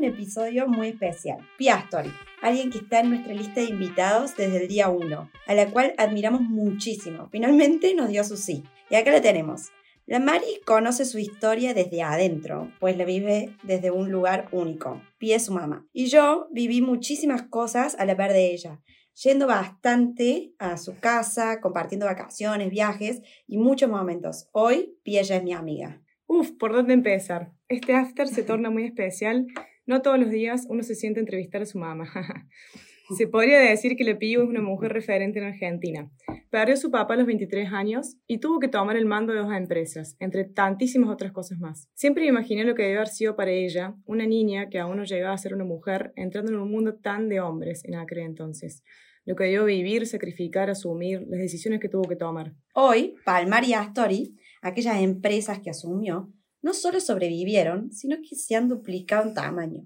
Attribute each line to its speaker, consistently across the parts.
Speaker 1: un episodio muy especial. Pia Story, alguien que está en nuestra lista de invitados desde el día 1, a la cual admiramos muchísimo. Finalmente nos dio su sí. Y acá la tenemos. La Mari conoce su historia desde adentro, pues la vive desde un lugar único. Pia es su mamá. Y yo viví muchísimas cosas a la par de ella yendo bastante a su casa, compartiendo vacaciones, viajes y muchos momentos. Hoy, Pia ya es mi amiga.
Speaker 2: Uf, ¿por dónde empezar? Este after se torna muy especial. No todos los días uno se siente a entrevistar a su mamá. se podría decir que Le Pío es una mujer referente en Argentina. Perdió a su papá a los 23 años y tuvo que tomar el mando de dos empresas, entre tantísimas otras cosas más. Siempre me imaginé lo que debe haber sido para ella, una niña que aún no llegaba a ser una mujer, entrando en un mundo tan de hombres en aquel entonces lo que debió vivir, sacrificar, asumir, las decisiones que tuvo que tomar.
Speaker 1: Hoy, Palmar y Astori, aquellas empresas que asumió, no solo sobrevivieron, sino que se han duplicado en tamaño.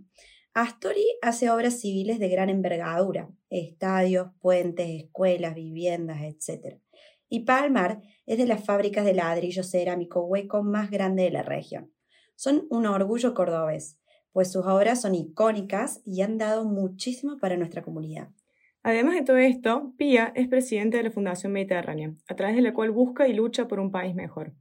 Speaker 1: Astori hace obras civiles de gran envergadura, estadios, puentes, escuelas, viviendas, etc. Y Palmar es de las fábricas de ladrillo cerámico hueco más grande de la región. Son un orgullo cordobés, pues sus obras son icónicas y han dado muchísimo para nuestra comunidad.
Speaker 2: Además de todo esto, Pía es presidente de la Fundación Mediterránea, a través de la cual busca y lucha por un país mejor.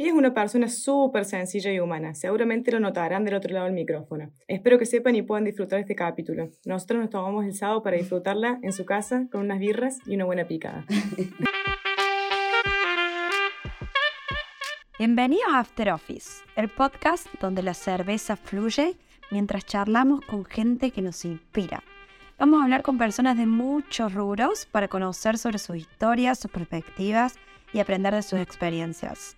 Speaker 2: Pía es una persona súper sencilla y humana, seguramente lo notarán del otro lado del micrófono. Espero que sepan y puedan disfrutar este capítulo. Nosotros nos tomamos el sábado para disfrutarla en su casa con unas birras y una buena picada.
Speaker 3: Bienvenidos a After Office, el podcast donde la cerveza fluye mientras charlamos con gente que nos inspira Vamos a hablar con personas de muchos rubros para conocer sobre sus historias, sus perspectivas y aprender de sus experiencias.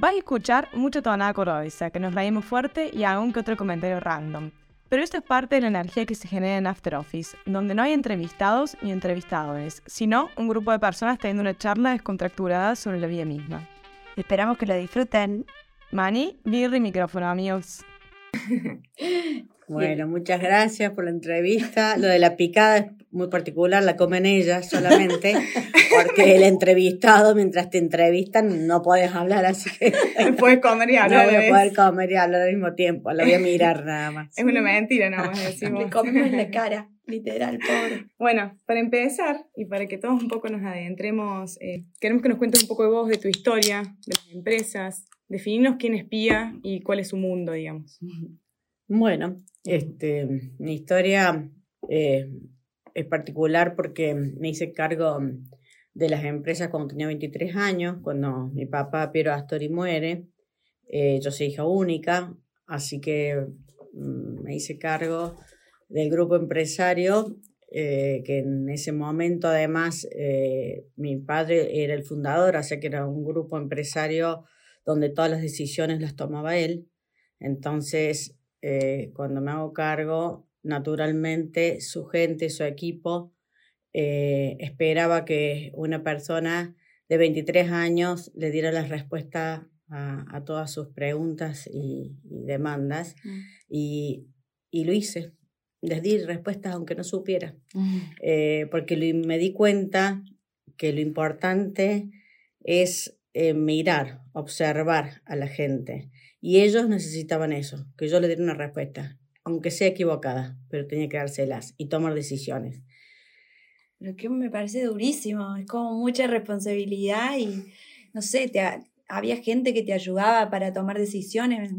Speaker 2: Vas a escuchar mucha tonada cordobesa, que nos reímos fuerte y aún que otro comentario random. Pero esto es parte de la energía que se genera en After Office, donde no hay entrevistados ni entrevistadores, sino un grupo de personas teniendo una charla descontracturada sobre la vida misma.
Speaker 3: Esperamos que lo disfruten.
Speaker 2: Mani, birra y micrófono, amigos.
Speaker 4: Bueno, muchas gracias por la entrevista. Lo de la picada es muy particular, la comen ellas solamente, porque el entrevistado, mientras te entrevistan, no puedes hablar, así que...
Speaker 2: puedes comer y hablar.
Speaker 4: No voy a poder comer y hablar al mismo tiempo, lo voy a mirar nada más.
Speaker 2: Es una mentira, nada más decimos.
Speaker 1: Le comemos la cara, literal, pobre.
Speaker 2: Bueno, para empezar, y para que todos un poco nos adentremos, eh, queremos que nos cuentes un poco de vos, de tu historia, de las empresas, definirnos quién es Pía y cuál es su mundo, digamos.
Speaker 4: Bueno, este, mi historia eh, es particular porque me hice cargo de las empresas cuando tenía 23 años, cuando mi papá Piero Astori muere. Eh, yo soy hija única, así que mm, me hice cargo del grupo empresario, eh, que en ese momento además mi padre era el fundador, así que era un grupo empresario donde todas las decisiones las tomaba él. Entonces, eh, cuando me hago cargo, naturalmente su gente, su equipo, eh, esperaba que una persona de 23 años le diera la respuesta a, todas sus preguntas y, demandas. Mm. Y, lo hice. Les di respuestas aunque no supiera. Mm. Eh, porque me di cuenta que lo importante es mirar, observar a la gente. Y ellos necesitaban eso, que yo le diera una respuesta, aunque sea equivocada, pero tenía que dárselas y tomar decisiones.
Speaker 1: Pero que me parece durísimo, es como mucha responsabilidad y, no sé, te, había gente que te ayudaba para tomar decisiones,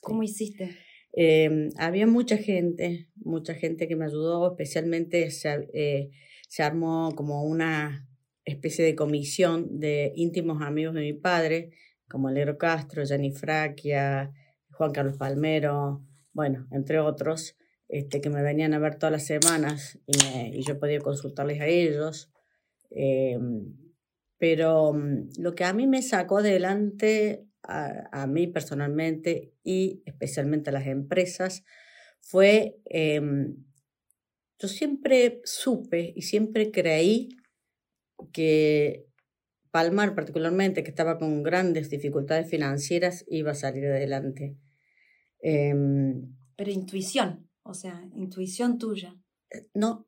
Speaker 1: ¿cómo hiciste?
Speaker 4: Em, había mucha gente, mucha gente que me ayudó, especialmente se, eh, se armó como una especie de comisión de íntimos amigos de mi padre, como Alegro Castro, Jenny Fraquia, Juan Carlos Palmero, bueno, entre otros, este, que me venían a ver todas las semanas y, yo podía consultarles a ellos. Em, pero mm, lo que a mí me sacó adelante, a, mí personalmente y especialmente a las empresas, fue, em, yo siempre supe y siempre creí que Palmar particularmente, que estaba con grandes dificultades financieras, iba a salir adelante.
Speaker 1: Em, Pero intuición, o sea, intuición tuya.
Speaker 4: Eh, no,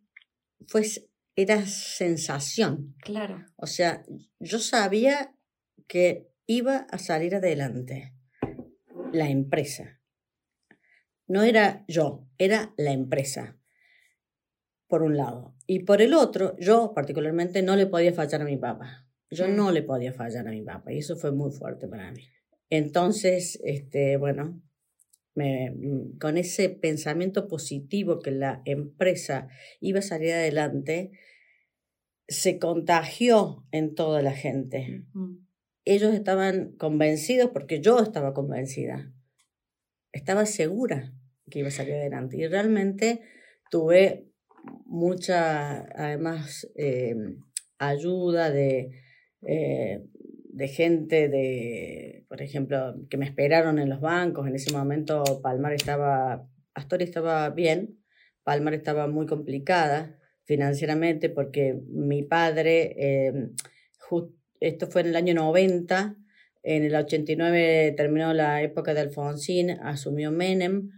Speaker 4: pues era sensación.
Speaker 1: Claro.
Speaker 4: O sea, yo sabía que iba a salir adelante la empresa. no era yo, era la empresa, por un lado. Y por el otro, yo particularmente no le podía fallar a mi papá. Yo
Speaker 2: Mm.
Speaker 4: no le podía fallar a mi papá y eso fue muy fuerte para mí. Entonces, este, bueno, me- mm, con ese pensamiento positivo que la empresa iba a salir adelante, se contagió en toda la gente.
Speaker 1: Mm.
Speaker 4: Ellos estaban convencidos porque yo estaba convencida. Estaba segura que iba a salir adelante. Y realmente tuve mucha, además, eh, ayuda de, eh, de gente de, por ejemplo, que me esperaron en los bancos. En ese momento Palmar estaba, Astoria estaba bien, Palmar estaba muy complicada financieramente porque mi padre, jus- esto fue en el año 90, en el 89 terminó la época de Alfonsín, asumió Menem.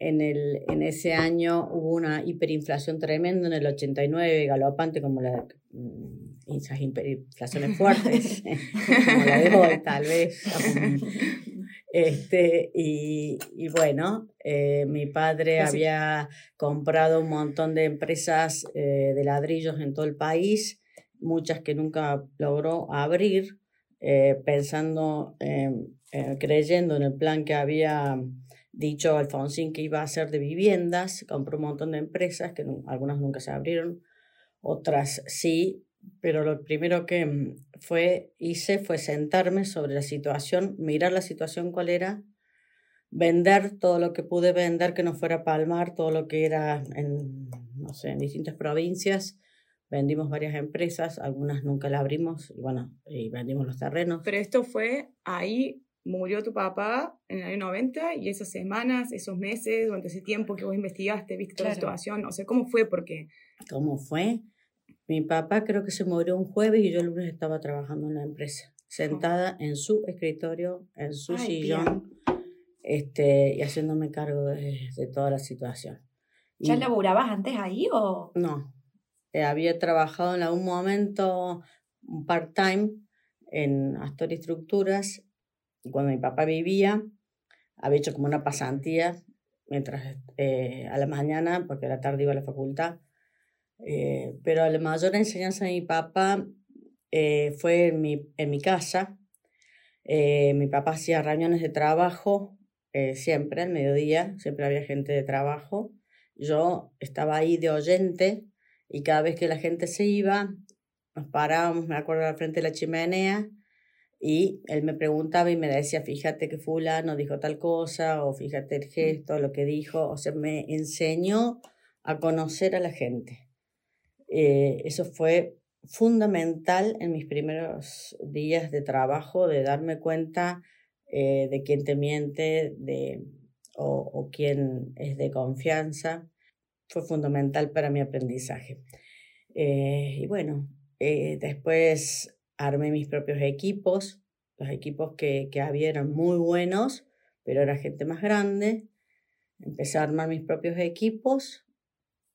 Speaker 4: En, el, en ese año hubo una hiperinflación tremenda, en el 89 galopante como la, mm, esas hiperinflaciones fuertes, como la de hoy tal vez. Este, y, y bueno, eh, mi padre
Speaker 2: Así-
Speaker 4: había comprado un montón de empresas eh, de ladrillos en todo el país, muchas que nunca logró abrir, eh, pensando, creyendo en el plan que había dicho Alfonsín que iba a hacer de viviendas, compró un montón de empresas, que algunas nunca se abrieron, otras sí, pero lo primero que mm, fue, hice fue sentarme sobre la situación, mirar la situación cuál era, vender todo lo que pude vender que no fuera Palmar, todo lo que era en, no sé, en distintas provincias. Vendimos varias empresas, algunas nunca las abrimos, y bueno, y vendimos los terrenos.
Speaker 2: Pero esto fue ahí, murió tu papá en el año 90 y esas semanas, esos meses, durante ese tiempo que vos investigaste, viste toda la situación, o sea, ¿cómo fue? Porque
Speaker 4: ¿Cómo fue? Mi papá creo que se murió un jueves y yo el lunes estaba trabajando en la empresa, sentada en su escritorio, en su
Speaker 1: Ay,
Speaker 4: sillón, este, y haciéndome cargo de, de toda la situación.
Speaker 1: ¿Ya
Speaker 4: Y-
Speaker 1: laburabas antes ahí o...?
Speaker 4: No, Eh, había trabajado en algún momento un part-time en Astor Estructuras y cuando mi papá vivía había hecho como una pasantía mientras eh, a la mañana, porque a la tarde iba a la facultad. Eh, pero la mayor enseñanza de mi papá eh, fue en mi, en mi casa. Eh, mi papá hacía reuniones de trabajo siempre al mediodía, siempre había gente de trabajo. Yo estaba ahí de oyente y cada vez que la gente se iba, nos parábamos, me acuerdo, al frente de la chimenea y él me preguntaba y me decía, fíjate que fulano dijo tal cosa o fíjate el gesto, lo que dijo, o sea, me enseñó a conocer a la gente. Eh, eso fue fundamental en mis primeros días de trabajo, de darme cuenta eh, de quién te miente de, o, o quién es de confianza. Fue fundamental para mi aprendizaje. Eh, y bueno, después armé mis propios equipos. Los equipos que, que había eran muy buenos, pero era gente más grande. Empecé a armar mis propios equipos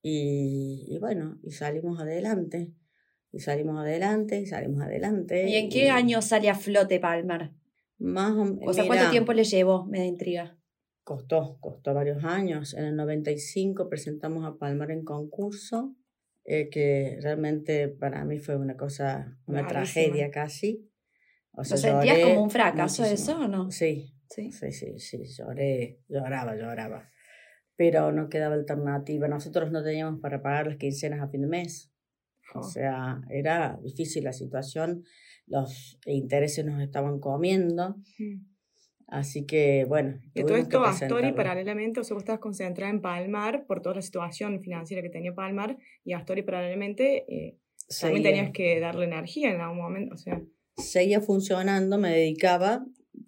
Speaker 4: y, y bueno, y salimos adelante. Y salimos adelante, y salimos adelante.
Speaker 1: ¿Y en qué año sale a flote Palmar?
Speaker 4: Más o,
Speaker 1: O sea, ¿cuánto tiempo le llevó? Me da intriga.
Speaker 4: Costó, costó varios años. En el 95 presentamos a Palmar en concurso, eh, que realmente para mí fue una cosa, una tragedia casi. O
Speaker 1: ¿Lo
Speaker 4: sea,
Speaker 1: sentías
Speaker 4: lloré
Speaker 1: como un fracaso
Speaker 4: muchísimo.
Speaker 1: eso o no?
Speaker 4: Sí,
Speaker 1: Sí.
Speaker 4: sí, sí, sí, lloré, lloraba, lloraba. Pero no quedaba alternativa. Nosotros no teníamos para pagar las quincenas a fin de mes. O
Speaker 2: Oh.
Speaker 4: sea, era difícil la situación, los intereses nos estaban comiendo,
Speaker 2: Mm.
Speaker 4: así que bueno.
Speaker 2: Y todo esto, Astori, paralelamente, o sea, vos estabas concentrada en Palmar por toda la situación financiera que tenía Palmar, y Astori, paralelamente, eh, también tenías que darle energía en algún momento, o sea,
Speaker 4: seguía funcionando, me dedicaba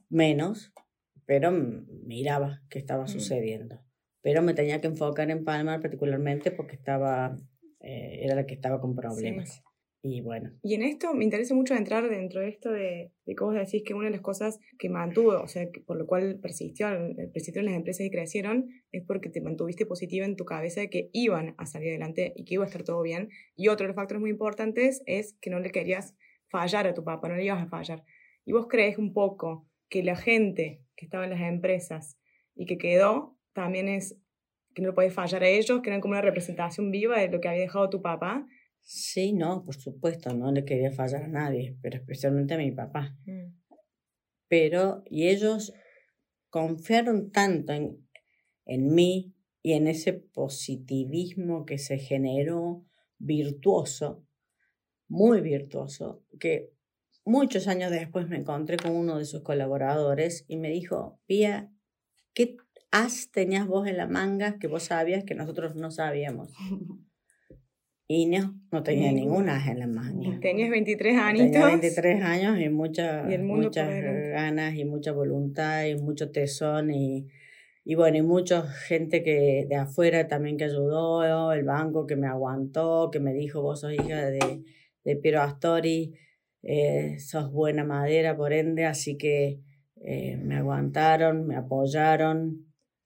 Speaker 4: menos, pero miraba qué estaba
Speaker 2: Mm.
Speaker 4: Pero me tenía que enfocar en Palmar particularmente porque estaba, eh, era la que estaba con problemas. Y bueno,
Speaker 2: Y en esto me interesa mucho entrar dentro de esto de, de vos decís que una de las cosas que mantuvo, o sea, que por lo cual persistieron, eh, persistieron las empresas y crecieron, es porque te mantuviste positiva en tu cabeza de que iban a salir adelante y que iba a estar todo bien. Y otro de los factores muy importantes es que no le querías fallar a tu papá, no le ibas a fallar. Y vos crees un poco que la gente que estaba en las empresas y que quedó también es que no lo podías fallar a ellos, que eran como una representación viva de lo que había dejado tu papá.
Speaker 4: Sí, no, por supuesto, no le quería fallar a nadie, pero especialmente a mi papá.
Speaker 2: Mm.
Speaker 4: Pero, y ellos confiaron tanto en, en mí y en ese positivismo que se generó virtuoso, muy virtuoso, que muchos años después me encontré con uno de sus colaboradores y me dijo, Pía, ¿qué as tenías vos en la manga que vos sabías que nosotros no sabíamos? Y no, no tenía ningún as en la manga.
Speaker 2: Tenías 23 añitos.
Speaker 4: Tenía 23 años y, mucha,
Speaker 2: Y
Speaker 4: muchas ganas y mucha voluntad y mucho tesón y, y bueno, y mucha gente que de afuera también que ayudó, el banco que me aguantó, que me dijo, vos sos hija de, de Piero Astori, eh, sos buena madera por ende, así que eh, me aguantaron, me apoyaron.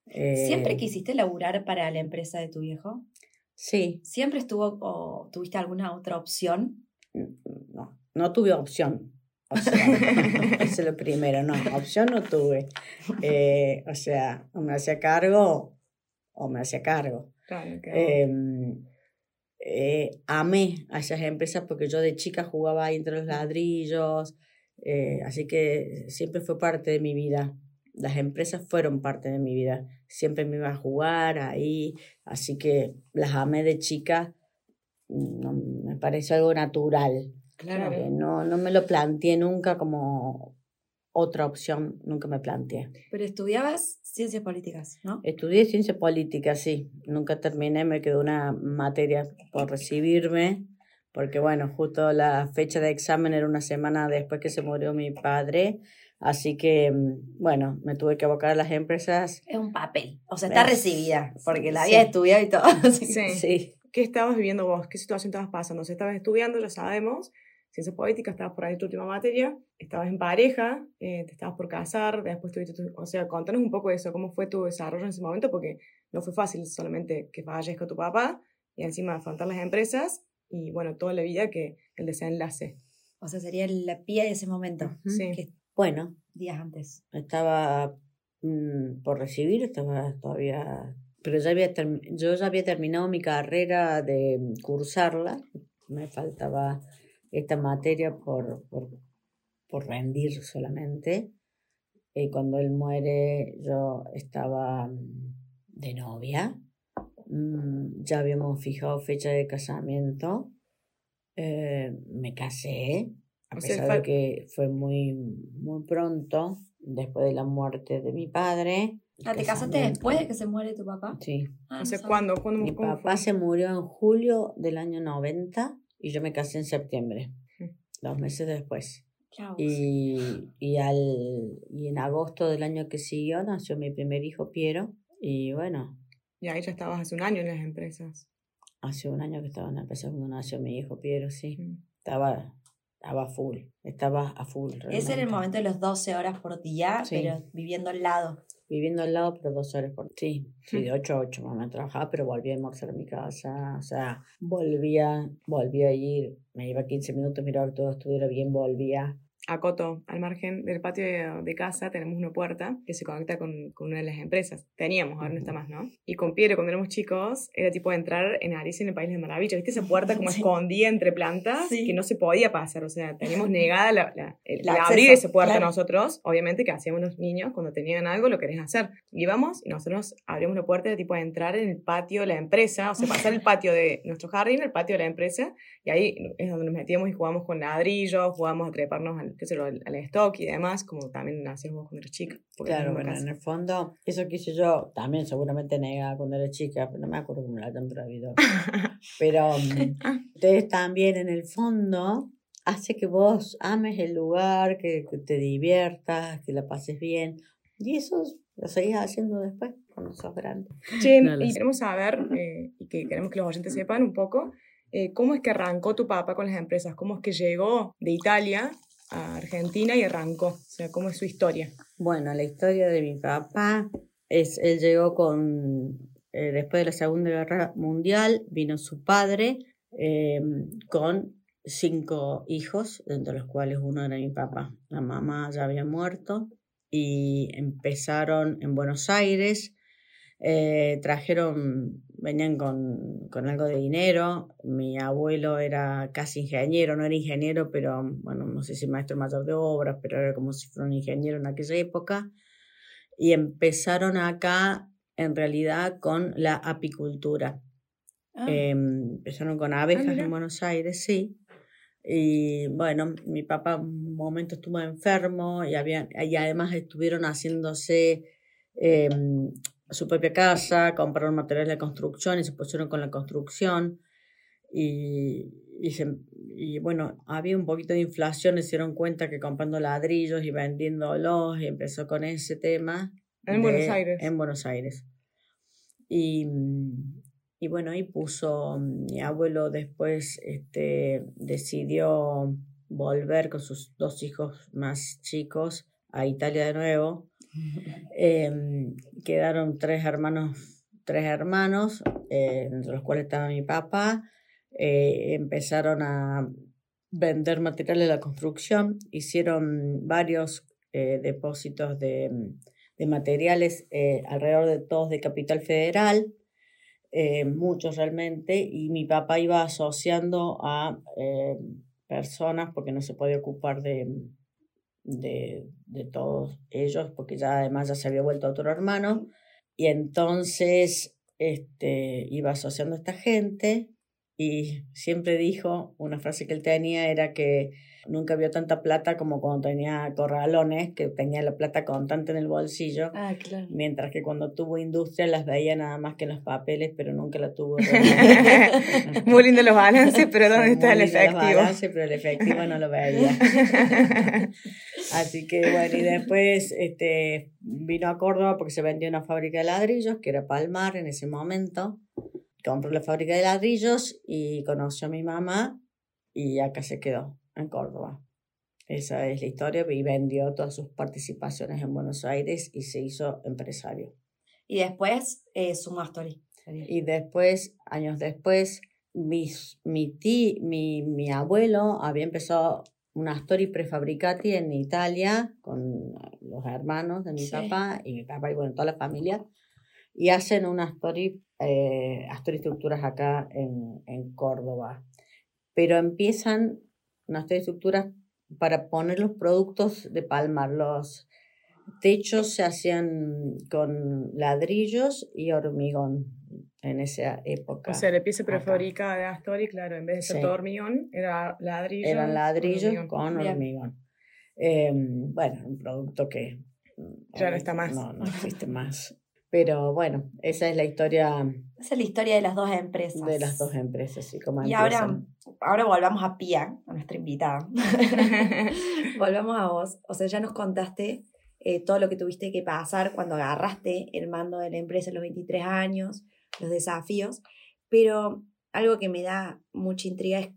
Speaker 4: Eh,
Speaker 1: ¿Siempre quisiste laburar para la empresa de tu viejo?
Speaker 4: Sí,
Speaker 1: ¿Siempre estuvo o tuviste alguna otra opción?
Speaker 4: no, no tuve opción. O sea, eso es lo primero, no, opción no tuve. Eh, o sea, o me hacía cargo o me hacía cargo.
Speaker 2: Claro, claro.
Speaker 4: Eh, eh, amé a esas empresas porque yo de chica jugaba ahí entre los ladrillos, eh, así que siempre fue parte de mi vida. Las empresas fueron parte de mi vida. Siempre me iba a jugar ahí, así que las amé de chica. No, me pareció algo natural.
Speaker 2: Claro.
Speaker 4: No, no me lo planteé nunca como otra opción, nunca me planteé.
Speaker 1: Pero estudiabas ciencias políticas, ¿no?
Speaker 4: Estudié ciencia política, sí. Nunca terminé, me quedó una materia por recibirme, porque bueno, justo la fecha de examen era una semana después que se murió mi padre, así que mm, bueno, me tuve que abocar a las empresas.
Speaker 1: Es un papel. O sea, está
Speaker 4: Es-
Speaker 1: recibida, porque la
Speaker 4: sí.
Speaker 1: había estudiado y todo. así que-
Speaker 2: Sí.
Speaker 4: Sí,
Speaker 2: ¿Qué estabas viviendo vos? ¿Qué situación estabas pasando? O sea, estabas estudiando, ya sabemos, ciencia política, estabas por ahí tu última materia, estabas en pareja, eh, te estabas por casar, después tuviste tu... O sea, contanos un poco de eso, cómo fue tu desarrollo en ese momento, porque no fue fácil solamente que fallezca tu papá y encima afrontar las empresas y, bueno, toda la vida que el desenlace.
Speaker 1: O sea, sería la pía de ese momento.
Speaker 2: Sí.
Speaker 1: Que
Speaker 4: bueno,
Speaker 1: días antes.
Speaker 4: estaba mm, por recibir, estaba todavía, pero ya había yo ya había terminado mi carrera de cursarla, me faltaba esta materia por, por, por rendir solamente. Y cuando él muere, yo estaba mm, de novia. Mm, Ya habíamos fijado fecha de casamiento. Eh, me casé, a
Speaker 2: O
Speaker 4: pesar de que fue muy, muy pronto, después de la muerte de mi padre.
Speaker 1: Ah, ¿te casaste después de que se muere tu papá?
Speaker 4: Sí.
Speaker 1: Ah,
Speaker 2: O sea. ¿cuándo? ¿Cuándo
Speaker 4: Mi
Speaker 2: cómo
Speaker 4: papá
Speaker 2: fue?
Speaker 4: se murió en julio del año 90 y yo me casé en septiembre,
Speaker 2: Mm.
Speaker 4: dos meses después.
Speaker 1: Claro.
Speaker 4: Y, y, al, y en agosto del año que siguió nació mi primer hijo, Piero. Y bueno,
Speaker 2: Y ahí ya estabas hace un año en las empresas.
Speaker 4: hace un año que estaba en la empresa cuando nació mi hijo, Piero, sí.
Speaker 2: Mm.
Speaker 4: Estaba, estaba full, estaba a full.
Speaker 1: Ese era el
Speaker 4: realmente.
Speaker 1: momento de los 12 horas por día,
Speaker 4: Sí.
Speaker 1: pero viviendo al lado.
Speaker 4: Viviendo al lado, pero dos horas por... Sí, sí,
Speaker 2: Mm.
Speaker 4: de 8 a 8 mamá trabajaba, pero volvía a almorzar a mi casa. O sea, volvía, volvía a ir. Me iba 15 minutos, miraba que todo estuviera bien, volvía.
Speaker 2: Acoto, al margen del patio de, de casa tenemos una puerta que se conecta con, con una de las empresas. Teníamos, ahora no está más, ¿no? Y con Piero, cuando éramos chicos, era tipo entrar en Alicia en el País de Maravilla. ¿Viste esa puerta como
Speaker 1: Sí.
Speaker 2: escondida entre plantas
Speaker 1: Sí.
Speaker 2: que no se podía pasar? O sea, teníamos negada la, la- el,
Speaker 1: acceso,
Speaker 2: abrir esa puerta
Speaker 1: claro.
Speaker 2: nosotros. Obviamente que hacíamos los niños cuando tenían algo, lo querés hacer. Íbamos y nosotros abríamos la puerta de tipo de entrar en el patio de la empresa, o sea, pasar el patio de nuestro jardín, el patio de la empresa, y ahí es donde nos metíamos y jugábamos con ladrillos, jugábamos a treparnos al, qué sé yo, al, al stock y demás, como también hacías vos cuando eras chica.
Speaker 4: Claro, bueno,
Speaker 2: casa.
Speaker 4: en el fondo, eso que hice yo también seguramente negaba cuando era chica, pero no me acuerdo cómo lo hayan prohibido. Pero mm, ustedes también en el fondo hace que vos ames el lugar, que, que te diviertas, que la pases bien. Y eso lo seguís haciendo después, cuando sos grande.
Speaker 2: Che,
Speaker 4: No
Speaker 2: y queremos saber, eh, y que queremos que los oyentes sepan un poco, eh, ¿cómo es que arrancó tu papá con las empresas? ¿Cómo es que llegó de Italia a Argentina y arrancó? O sea, ¿cómo es su historia?
Speaker 4: Bueno, la historia de mi papá es, él llegó con, eh, después de la Segunda Guerra Mundial, vino su padre eh, con cinco hijos, entre los cuales uno era mi papá. La mamá ya había muerto y empezaron en Buenos Aires. Eh, trajeron, venían con, con, algo de dinero. Mi abuelo era casi ingeniero, no era ingeniero, pero bueno, no sé si maestro mayor de obras, pero era como si fuera un ingeniero en aquella época. Y empezaron acá, en realidad, con la apicultura. Ah. Em, empezaron con ah, abejas en Buenos Aires, sí. Y bueno, mi papá un momento estuvo enfermo y, había, y además estuvieron haciéndose eh, su propia casa, compraron materiales de construcción y se pusieron con la construcción. Y, y, y, bueno, había un poquito de inflación, se dieron cuenta que comprando ladrillos y vendiéndolos, y empezó con ese tema.
Speaker 2: En Buenos Aires.
Speaker 4: En Buenos Aires. Y, y bueno, ahí puso, mi abuelo después este, decidió volver con sus dos hijos más chicos a Italia de nuevo. Em, quedaron tres hermanos, tres hermanos, eh, entre los cuales estaba mi papá. Eh, empezaron a vender materiales de la construcción, hicieron varios eh, depósitos de, de materiales alrededor de todos de Capital Federal muchos realmente, y mi papá iba asociando a personas porque no se podía ocupar de, de, de, todos ellos, porque ya además ya se había vuelto otro hermano, y entonces este, iba asociando a esta gente y siempre dijo, una frase que él tenía era que nunca vio tanta plata como cuando tenía corralones, que tenía la plata constante en el bolsillo.
Speaker 1: Ah, claro.
Speaker 4: Mientras que cuando tuvo industria las veía nada más que en los papeles, pero nunca la tuvo.
Speaker 2: Muy lindo los balances, pero ¿dónde está el efectivo? Los
Speaker 4: balances, pero el efectivo no lo veía. Así que bueno, y después este, vino a Córdoba porque se vendió una fábrica de ladrillos, que era Palmar en ese momento. Compró la fábrica de ladrillos y conoció a mi mamá y acá se quedó en Córdoba. Esa es la historia y vendió todas sus participaciones en Buenos Aires y se hizo empresario.
Speaker 1: Y después eh, sumó Astori.
Speaker 4: Y después, años después, mis, mi, tí, mi, mi abuelo había empezado una Astori prefabricati en Italia con los hermanos de mi papá y mi papá y bueno, toda la familia. Y hacen una Astori, eh, Astori Estructuras acá en, en Córdoba. Pero empiezan unas estructuras para poner los productos de Palmar. Los techos se hacían con ladrillos y hormigón en esa época.
Speaker 2: O sea, la pieza prefabricada de Astori, claro, en vez de ser todo hormigón, era ladrillo.
Speaker 4: Eran ladrillos con hormigón. Em, bueno, un producto que...
Speaker 2: Ya no está más.
Speaker 4: No, no existe más. Pero bueno, esa es la historia.
Speaker 1: Esa es la historia de las dos empresas.
Speaker 4: De las dos empresas, sí, como
Speaker 1: Y ahora, ahora volvamos a Pia, a nuestra invitada. volvamos a vos. O sea, ya nos contaste eh, todo lo que tuviste que pasar cuando agarraste el mando de la empresa a los 23 años, los desafíos. Pero algo que me da mucha intriga es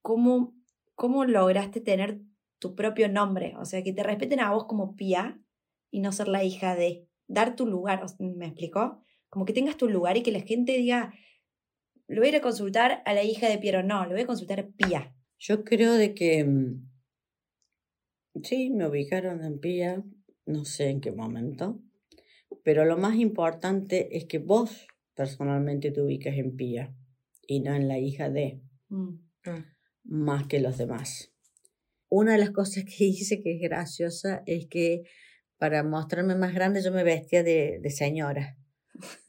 Speaker 1: cómo, cómo lograste tener tu propio nombre. O sea, que te respeten a vos como Pia y no ser la hija de dar tu lugar, ¿me explicó? Como que tengas tu lugar y que la gente diga, lo voy a ir a consultar a la hija de Piero, no, lo voy a consultar a Pía.
Speaker 4: Yo creo de que mm, sí, me ubicaron en Pía, no sé en qué momento, pero lo más importante es que vos personalmente te ubicas en Pía y no en la hija de, mm. ah. más que los demás. Una de las cosas que hice que es graciosa es que para mostrarme más grande, yo me vestía de, de señora.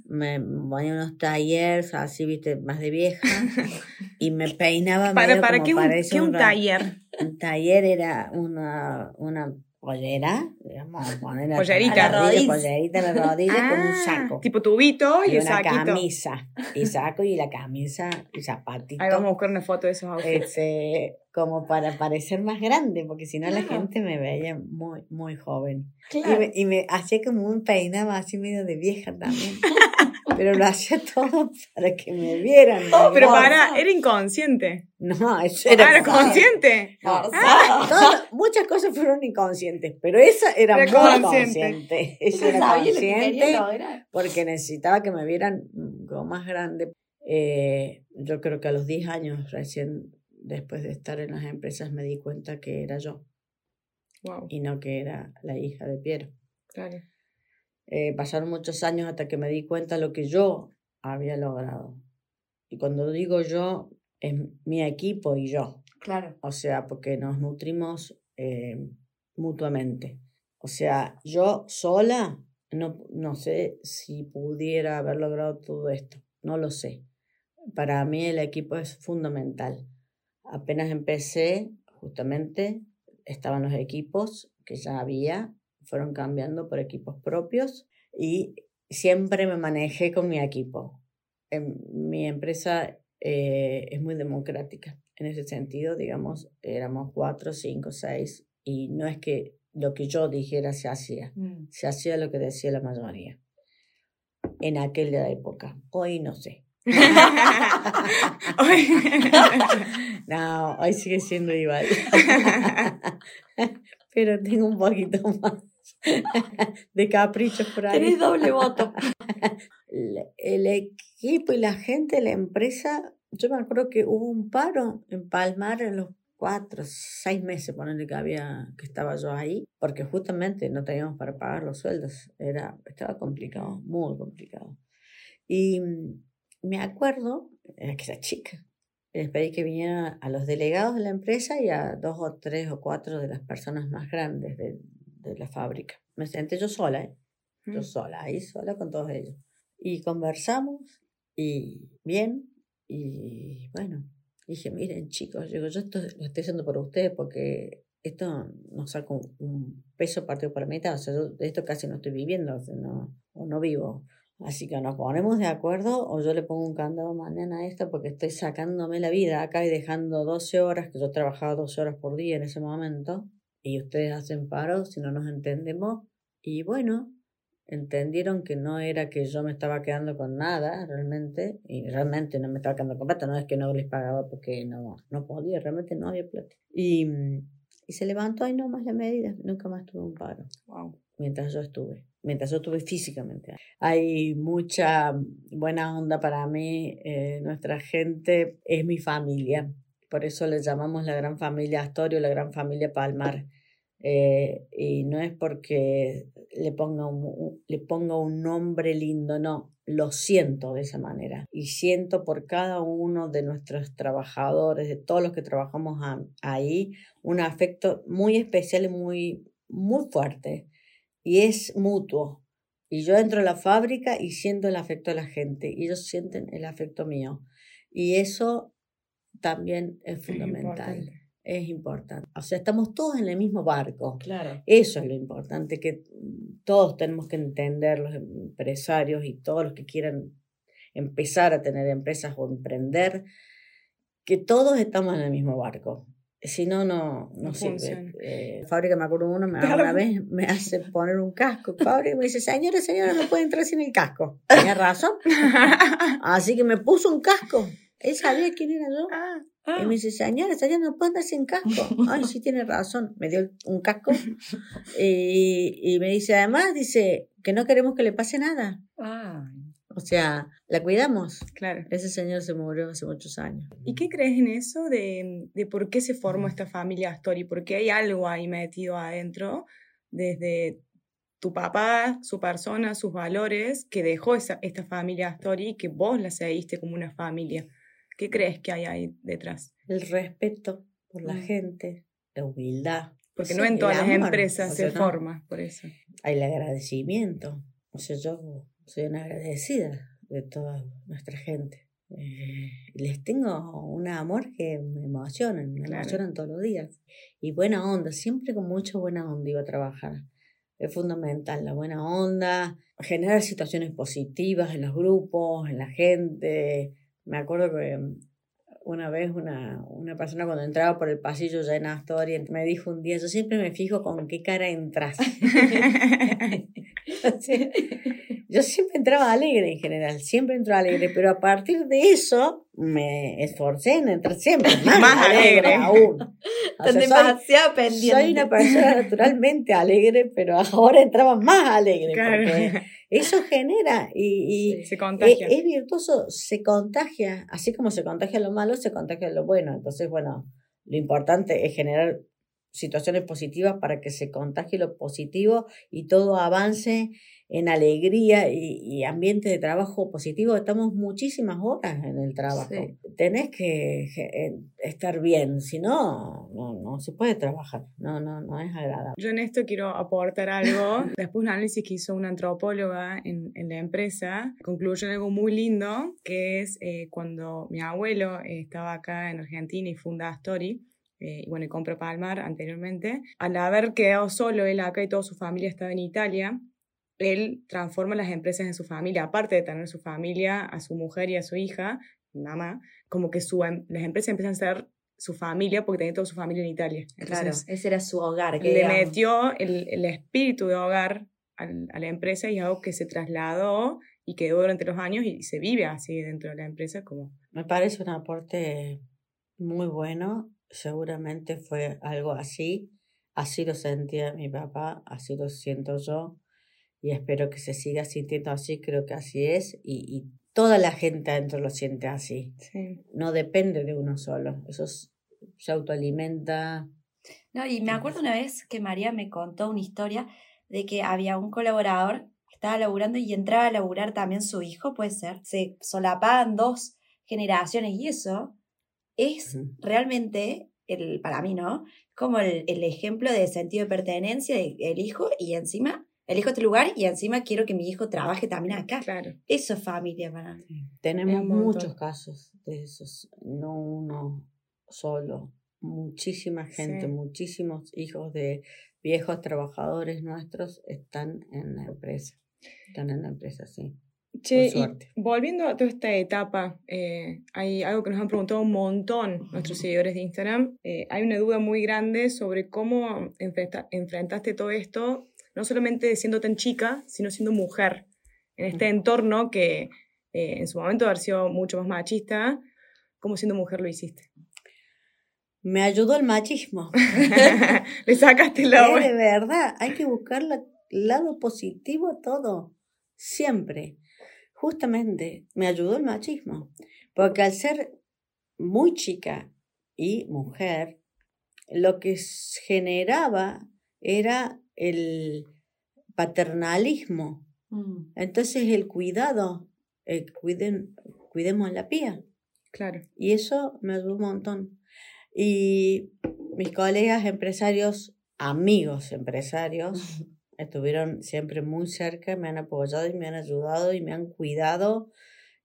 Speaker 4: Me ponía unos talleres así, viste, más de vieja. y me peinaba
Speaker 2: ¿Para, para qué, un, ¿qué un taller?
Speaker 4: Un taller era una, una pollera, digamos, poner
Speaker 2: pollerita,
Speaker 4: la rodilla, pollerita en la rodilla con un ah, saco.
Speaker 2: Tipo tubito y,
Speaker 4: y
Speaker 2: una
Speaker 4: camisa. Y saco y la camisa y zapatito.
Speaker 2: Ahí vamos a buscar una foto de esos outfits.
Speaker 4: Este, como para parecer más grande, porque si no la gente me veía muy, muy joven. Claro. Y, me, y me hacía como un peinado así medio de vieja también. pero lo hacía todo para que me vieran.
Speaker 2: Oh, pero para, era inconsciente.
Speaker 4: No, eso era,
Speaker 2: ah, ¿Era consciente.
Speaker 4: Ah, muchas cosas fueron inconscientes, pero esa era, muy consciente. Era consciente porque necesitaba que me vieran como más grande. Eh, yo creo que a los 10 años recién después de estar en las empresas me di cuenta que era yo.
Speaker 2: Wow.
Speaker 4: Y no que era la hija de Piero.
Speaker 2: Claro.
Speaker 4: Eh, pasaron muchos años hasta que me di cuenta de lo que yo había logrado. Y cuando digo yo, es mi equipo y yo.
Speaker 1: Claro.
Speaker 4: O sea, porque nos nutrimos eh, mutuamente. O sea, yo sola no, no sé si pudiera haber logrado todo esto. No lo sé. Para mí el equipo es fundamental. Apenas empecé, justamente, estaban los equipos que ya había, fueron cambiando por equipos propios y siempre me manejé con mi equipo. En, mi empresa eh, es muy democrática. En ese sentido, digamos, éramos cuatro, cinco, seis, y no es que lo que yo dijera se hacía,
Speaker 1: Mm.
Speaker 4: se hacía lo que decía la mayoría. En aquella época. Hoy no sé. no, hoy sigue siendo igual. Pero tengo un poquito más de caprichos por ahí.
Speaker 1: Tenés doble voto.
Speaker 4: El, el equipo y la gente de la empresa, yo me acuerdo que hubo un paro en Palmar en los cuatro, seis meses, ponerle que había, que estaba yo ahí, porque justamente no teníamos para pagar los sueldos, era, estaba complicado, muy complicado. Y mm, me acuerdo, era que era chica, les pedí que vinieran a los delegados de la empresa y a dos o tres o cuatro de las personas más grandes de, de la fábrica. Me senté yo sola, ¿eh? yo sola, ahí sola con todos ellos. Y conversamos y bien, y bueno, dije, miren chicos, digo, yo esto lo estoy haciendo por ustedes porque esto nos saca un, peso partido por la mitad, o sea, yo de esto casi no estoy viviendo, o, no, o no vivo. Así que nos ponemos de acuerdo o yo le pongo un candado mañana a esto porque estoy sacándome la vida acá y dejando 12 horas, que yo trabajaba 12 horas por día en ese momento, y ustedes hacen paro si no nos entendemos. Y bueno, entendieron que no era que yo me estaba quedando con nada realmente, y realmente no me estaba quedando con plata, no es que no les pagaba porque no, no podía, realmente no había plata. Y, y se levantó ahí nomás la medida, nunca más tuve un paro,
Speaker 2: Wow.
Speaker 4: mientras yo estuve, mientras yo estuve físicamente. Hay mucha buena onda para mí, eh, nuestra gente es mi familia, por eso le llamamos la gran familia Astorio, la gran familia Palmar. Eh, y no es porque le ponga, un, le ponga un nombre lindo, no, lo siento de esa manera. Y siento por cada uno de nuestros trabajadores, de todos los que trabajamos a, ahí, un afecto muy especial y muy, muy fuerte. Y es mutuo. Y yo entro a la fábrica y siento el afecto de la gente, y ellos sienten el afecto mío. Y eso también es fundamental. Es importante. O sea, estamos todos en el mismo barco.
Speaker 1: Claro.
Speaker 4: Eso es lo importante, que todos tenemos que entender, los empresarios y todos los que quieran empezar a tener empresas o emprender, que todos estamos en el mismo barco. Si no, no, no sirve. Eh, fábrica, me acuerdo uno, me, una vez me hace poner un casco. Fábrica me dice, señora, señora, no puede entrar sin el casco. Tenía razón. Así que me puso un casco. Él sabía quién era yo.
Speaker 2: Ah,
Speaker 4: Y me dice, señora, señora, no puede andar sin casco. Ay, sí, tiene razón. Me dio un casco. Y, y me dice, además, dice, que no queremos que le pase nada.
Speaker 1: Ay.
Speaker 4: O sea, la cuidamos.
Speaker 2: claro.
Speaker 4: Ese señor se murió hace muchos años.
Speaker 2: ¿Y qué crees en eso de, de por qué se formó esta familia Astori? Porque hay algo ahí metido adentro, desde tu papá, su persona, sus valores, que dejó esa, esta familia Astori y que vos la seguiste como una familia. ¿Qué crees que hay ahí detrás?
Speaker 4: El respeto por la
Speaker 2: Mm.
Speaker 4: gente, la humildad.
Speaker 2: Porque no en todas las
Speaker 4: amor,
Speaker 2: empresas
Speaker 4: o
Speaker 2: se
Speaker 4: sea, no.
Speaker 2: forma, por eso.
Speaker 4: Hay el agradecimiento. O sea, yo soy una agradecida de toda nuestra gente. Eh, les tengo un amor que me emocionan, me
Speaker 2: Claro.
Speaker 4: emocionan todos los días. Y buena onda, siempre con mucha buena onda iba a trabajar. Es fundamental la buena onda, generar situaciones positivas en los grupos, en la gente. Me acuerdo que mm, una vez una, una persona cuando entraba por el pasillo ya en Astoria me dijo un día, yo siempre me fijo con qué cara entras. Yo siempre entraba alegre en general, siempre entraba alegre, pero a partir de eso me esforcé en entrar siempre más,
Speaker 2: Más
Speaker 4: alegre
Speaker 2: alegre.
Speaker 4: aún. O sea, soy,
Speaker 1: demasiado pendientes.
Speaker 4: soy una persona naturalmente alegre, pero ahora entraba más alegre,
Speaker 2: Claro.
Speaker 4: porque eso genera y, y
Speaker 2: se
Speaker 4: es,
Speaker 2: contagia.
Speaker 4: es virtuoso, se contagia, así como se contagia lo malo, se contagia lo bueno. Entonces, bueno, lo importante es generar situaciones positivas para que se contagie lo positivo y todo avance en alegría y, ambiente de trabajo positivo. Estamos muchísimas horas en el trabajo. Tenés que estar bien, si no, no, se puede trabajar. No, no, no es agradable.
Speaker 2: Yo en esto quiero aportar algo. Después un análisis que hizo una antropóloga en, en la empresa concluyó en algo muy lindo, que es eh, cuando mi abuelo estaba acá en Argentina y funda Story, eh, y bueno, y compró Palmar anteriormente, al haber quedado solo él acá y toda su familia estaba en Italia, él transforma las empresas en su familia, aparte de tener su familia, a su mujer y a su hija, mamá, como que su, em, las empresas empiezan a ser su familia porque tenía toda su familia en Italia.
Speaker 1: claro, ese era su hogar.
Speaker 2: le metió el, el, espíritu de hogar a la empresa y algo que se trasladó y quedó durante los años y se vive así dentro de la empresa como...
Speaker 4: Me parece un aporte muy bueno, seguramente fue algo así, así lo sentía mi papá, así lo siento yo y espero que se siga sintiendo así, creo que así es, y, toda la gente adentro lo siente así. No depende de uno solo, eso se autoalimenta.
Speaker 1: No, y me acuerdo una vez que María me contó una historia de que había un colaborador que estaba laburando y entraba a laburar también su hijo, puede ser. Se solapaban dos generaciones y eso es realmente, el, para mí, ¿no? Como el, el, ejemplo de sentido de pertenencia del hijo y encima elijo este lugar y encima quiero que mi hijo trabaje también acá. Claro. Eso es familia para mí.
Speaker 4: Tenemos muchos casos de esos, no uno solo. Muchísima gente, muchísimos hijos de viejos trabajadores nuestros están en la empresa. Están en la empresa, sí.
Speaker 2: Che, volviendo a toda esta etapa, eh, hay algo que nos han preguntado un montón nuestros seguidores de Instagram. Eh, hay una duda muy grande sobre cómo enfrentaste todo esto no solamente siendo tan chica, sino siendo mujer en este entorno que eh, en su momento haber sido mucho más machista, ¿cómo siendo mujer lo hiciste?
Speaker 4: Me ayudó el machismo.
Speaker 2: Le sacaste la
Speaker 4: De verdad, hay que buscar el lado positivo a todo, siempre. Justamente me ayudó el machismo, porque al ser muy chica y mujer, lo que generaba era el paternalismo. Mm. Entonces el cuidado, cuiden, cuidemos la pía.
Speaker 2: Claro.
Speaker 4: Y eso me ayudó un montón. Y mis colegas empresarios, amigos empresarios, estuvieron siempre muy cerca, me han apoyado y me han ayudado y me han cuidado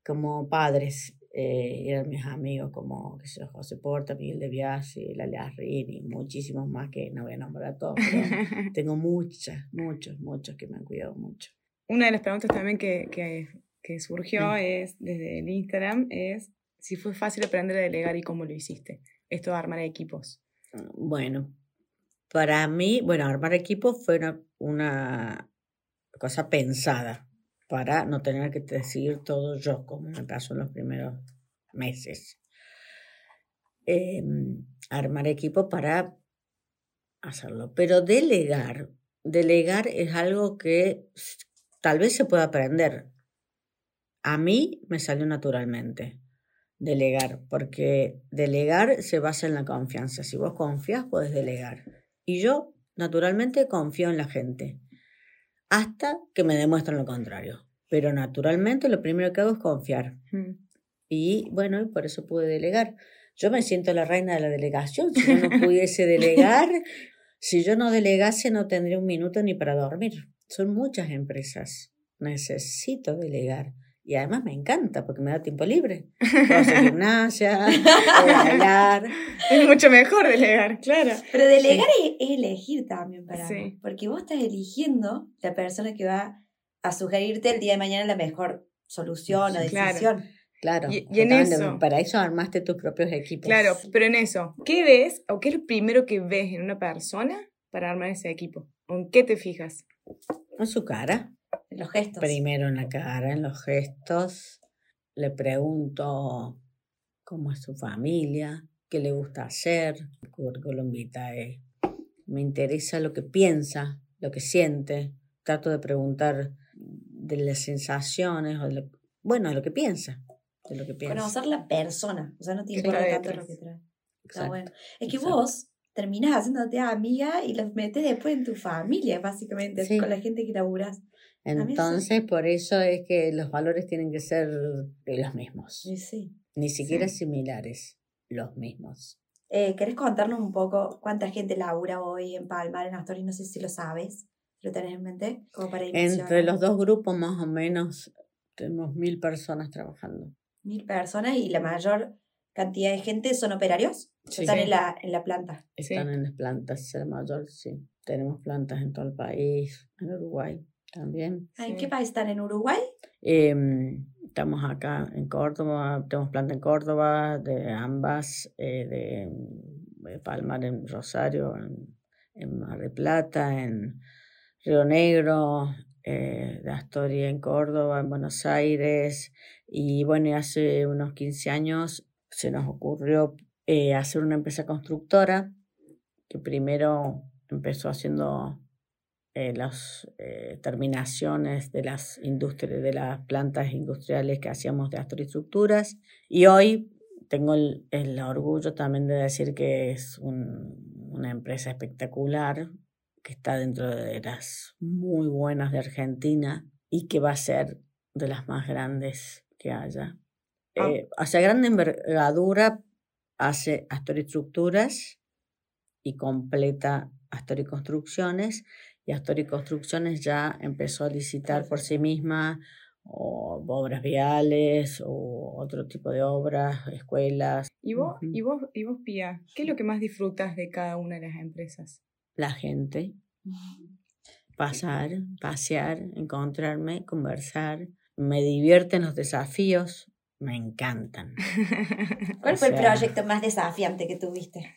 Speaker 4: como padres eh, eran mis amigos como que sé, José Porta, Miguel de Biasi, Lalia Rini, muchísimos más que no voy a nombrar a todos, tengo muchas, muchos, muchos que me han cuidado mucho.
Speaker 2: Una de las preguntas también que, que, que surgió es, desde el Instagram es si fue fácil aprender a delegar y cómo lo hiciste, esto de armar equipos.
Speaker 4: Ah, bueno, para mí, bueno, armar equipos fue una, una cosa pensada para no tener que decidir todo yo, como me pasó en los primeros meses. Em, armar equipo para hacerlo. Pero delegar, delegar es algo que tal vez se pueda aprender. A mí me salió naturalmente delegar, porque delegar se basa en la confianza. Si vos confías, puedes delegar. Y yo, naturalmente, confío en la gente hasta que me demuestran lo contrario. Pero naturalmente lo primero que hago es confiar. Mm. Y bueno, por eso pude delegar. Yo me siento la reina de la delegación. Si yo no pudiese delegar, si yo no delegase no tendría un minuto ni para dormir. Son muchas empresas. Necesito delegar. Y además me encanta porque me da tiempo libre. Puedo hacer gimnasia, bailar.
Speaker 2: Es mucho mejor delegar, claro.
Speaker 1: Pero delegar es, elegir también para mí. Porque vos estás eligiendo la persona que va a sugerirte el día de mañana la mejor solución o decisión.
Speaker 4: Claro. Y, en eso. Para eso armaste tus propios equipos.
Speaker 2: Claro, pero en eso, ¿qué ves o qué es lo primero que ves en una persona para armar ese equipo? ¿En qué te fijas?
Speaker 4: En su cara.
Speaker 1: En los gestos.
Speaker 4: Primero en la cara, en los gestos. Le pregunto cómo es su familia, qué le gusta hacer. El currículum vitae. Me interesa lo que piensa, lo que siente. Trato de preguntar de las sensaciones o de lo, bueno, de lo que piensa. De lo que piensa.
Speaker 1: Conocer la persona. O sea, no te importa tanto lo que trae. Está bueno. Es que vos terminas haciéndote amiga y los metes después en tu familia, básicamente,
Speaker 4: Sí.
Speaker 1: con la gente que laburas.
Speaker 4: Entonces, por eso es que los valores tienen que ser los mismos,
Speaker 1: Sí, sí.
Speaker 4: ni siquiera similares, los mismos.
Speaker 1: Eh, ¿Querés contarnos un poco cuánta gente labura hoy en Palmar, en Astorga? No sé si lo sabes, lo tenés en mente, como para
Speaker 4: Entre los dos grupos, más o menos, tenemos mil personas trabajando.
Speaker 1: Mil personas y la mayor cantidad de gente son operarios.
Speaker 4: Sí.
Speaker 1: Están en la, en la planta.
Speaker 2: Sí.
Speaker 4: Están en las plantas, el mayor, sí. Tenemos plantas en todo el país, en Uruguay también.
Speaker 1: ¿En
Speaker 2: Sí.
Speaker 1: qué país están? ¿En Uruguay?
Speaker 4: Em, estamos acá en Córdoba, tenemos planta en Córdoba, de ambas, eh, de, de Palmar en Rosario, en, en Mar del Plata, en Río Negro, eh, de Astoria en Córdoba, en Buenos Aires. Y bueno, hace unos 15 años se nos ocurrió eh, hacer una empresa constructora que primero empezó haciendo eh, las eh, terminaciones de las industrias, de las plantas industriales que hacíamos de Astor Estructuras. Y hoy tengo el, el orgullo también de decir que es un- una empresa espectacular, que está dentro de las muy buenas de Argentina y que va a ser de las más grandes que haya.
Speaker 2: Ah.
Speaker 4: Eh, o sea, grande envergadura hace Astor Estructuras y completa Astor Construcciones y Astor Construcciones ya empezó a licitar por sí misma o obras viales o otro tipo de obras, escuelas,
Speaker 2: ¿Y vos,
Speaker 4: Ujú.
Speaker 2: y vos, y vos, Pía, qué es lo que más disfrutas de cada una de las empresas?
Speaker 4: la gente, pasar, pasear, encontrarme, conversar. Me divierten los desafíos, me encantan.
Speaker 1: ¿Cuál
Speaker 4: O
Speaker 1: fue el proyecto más desafiante que tuviste?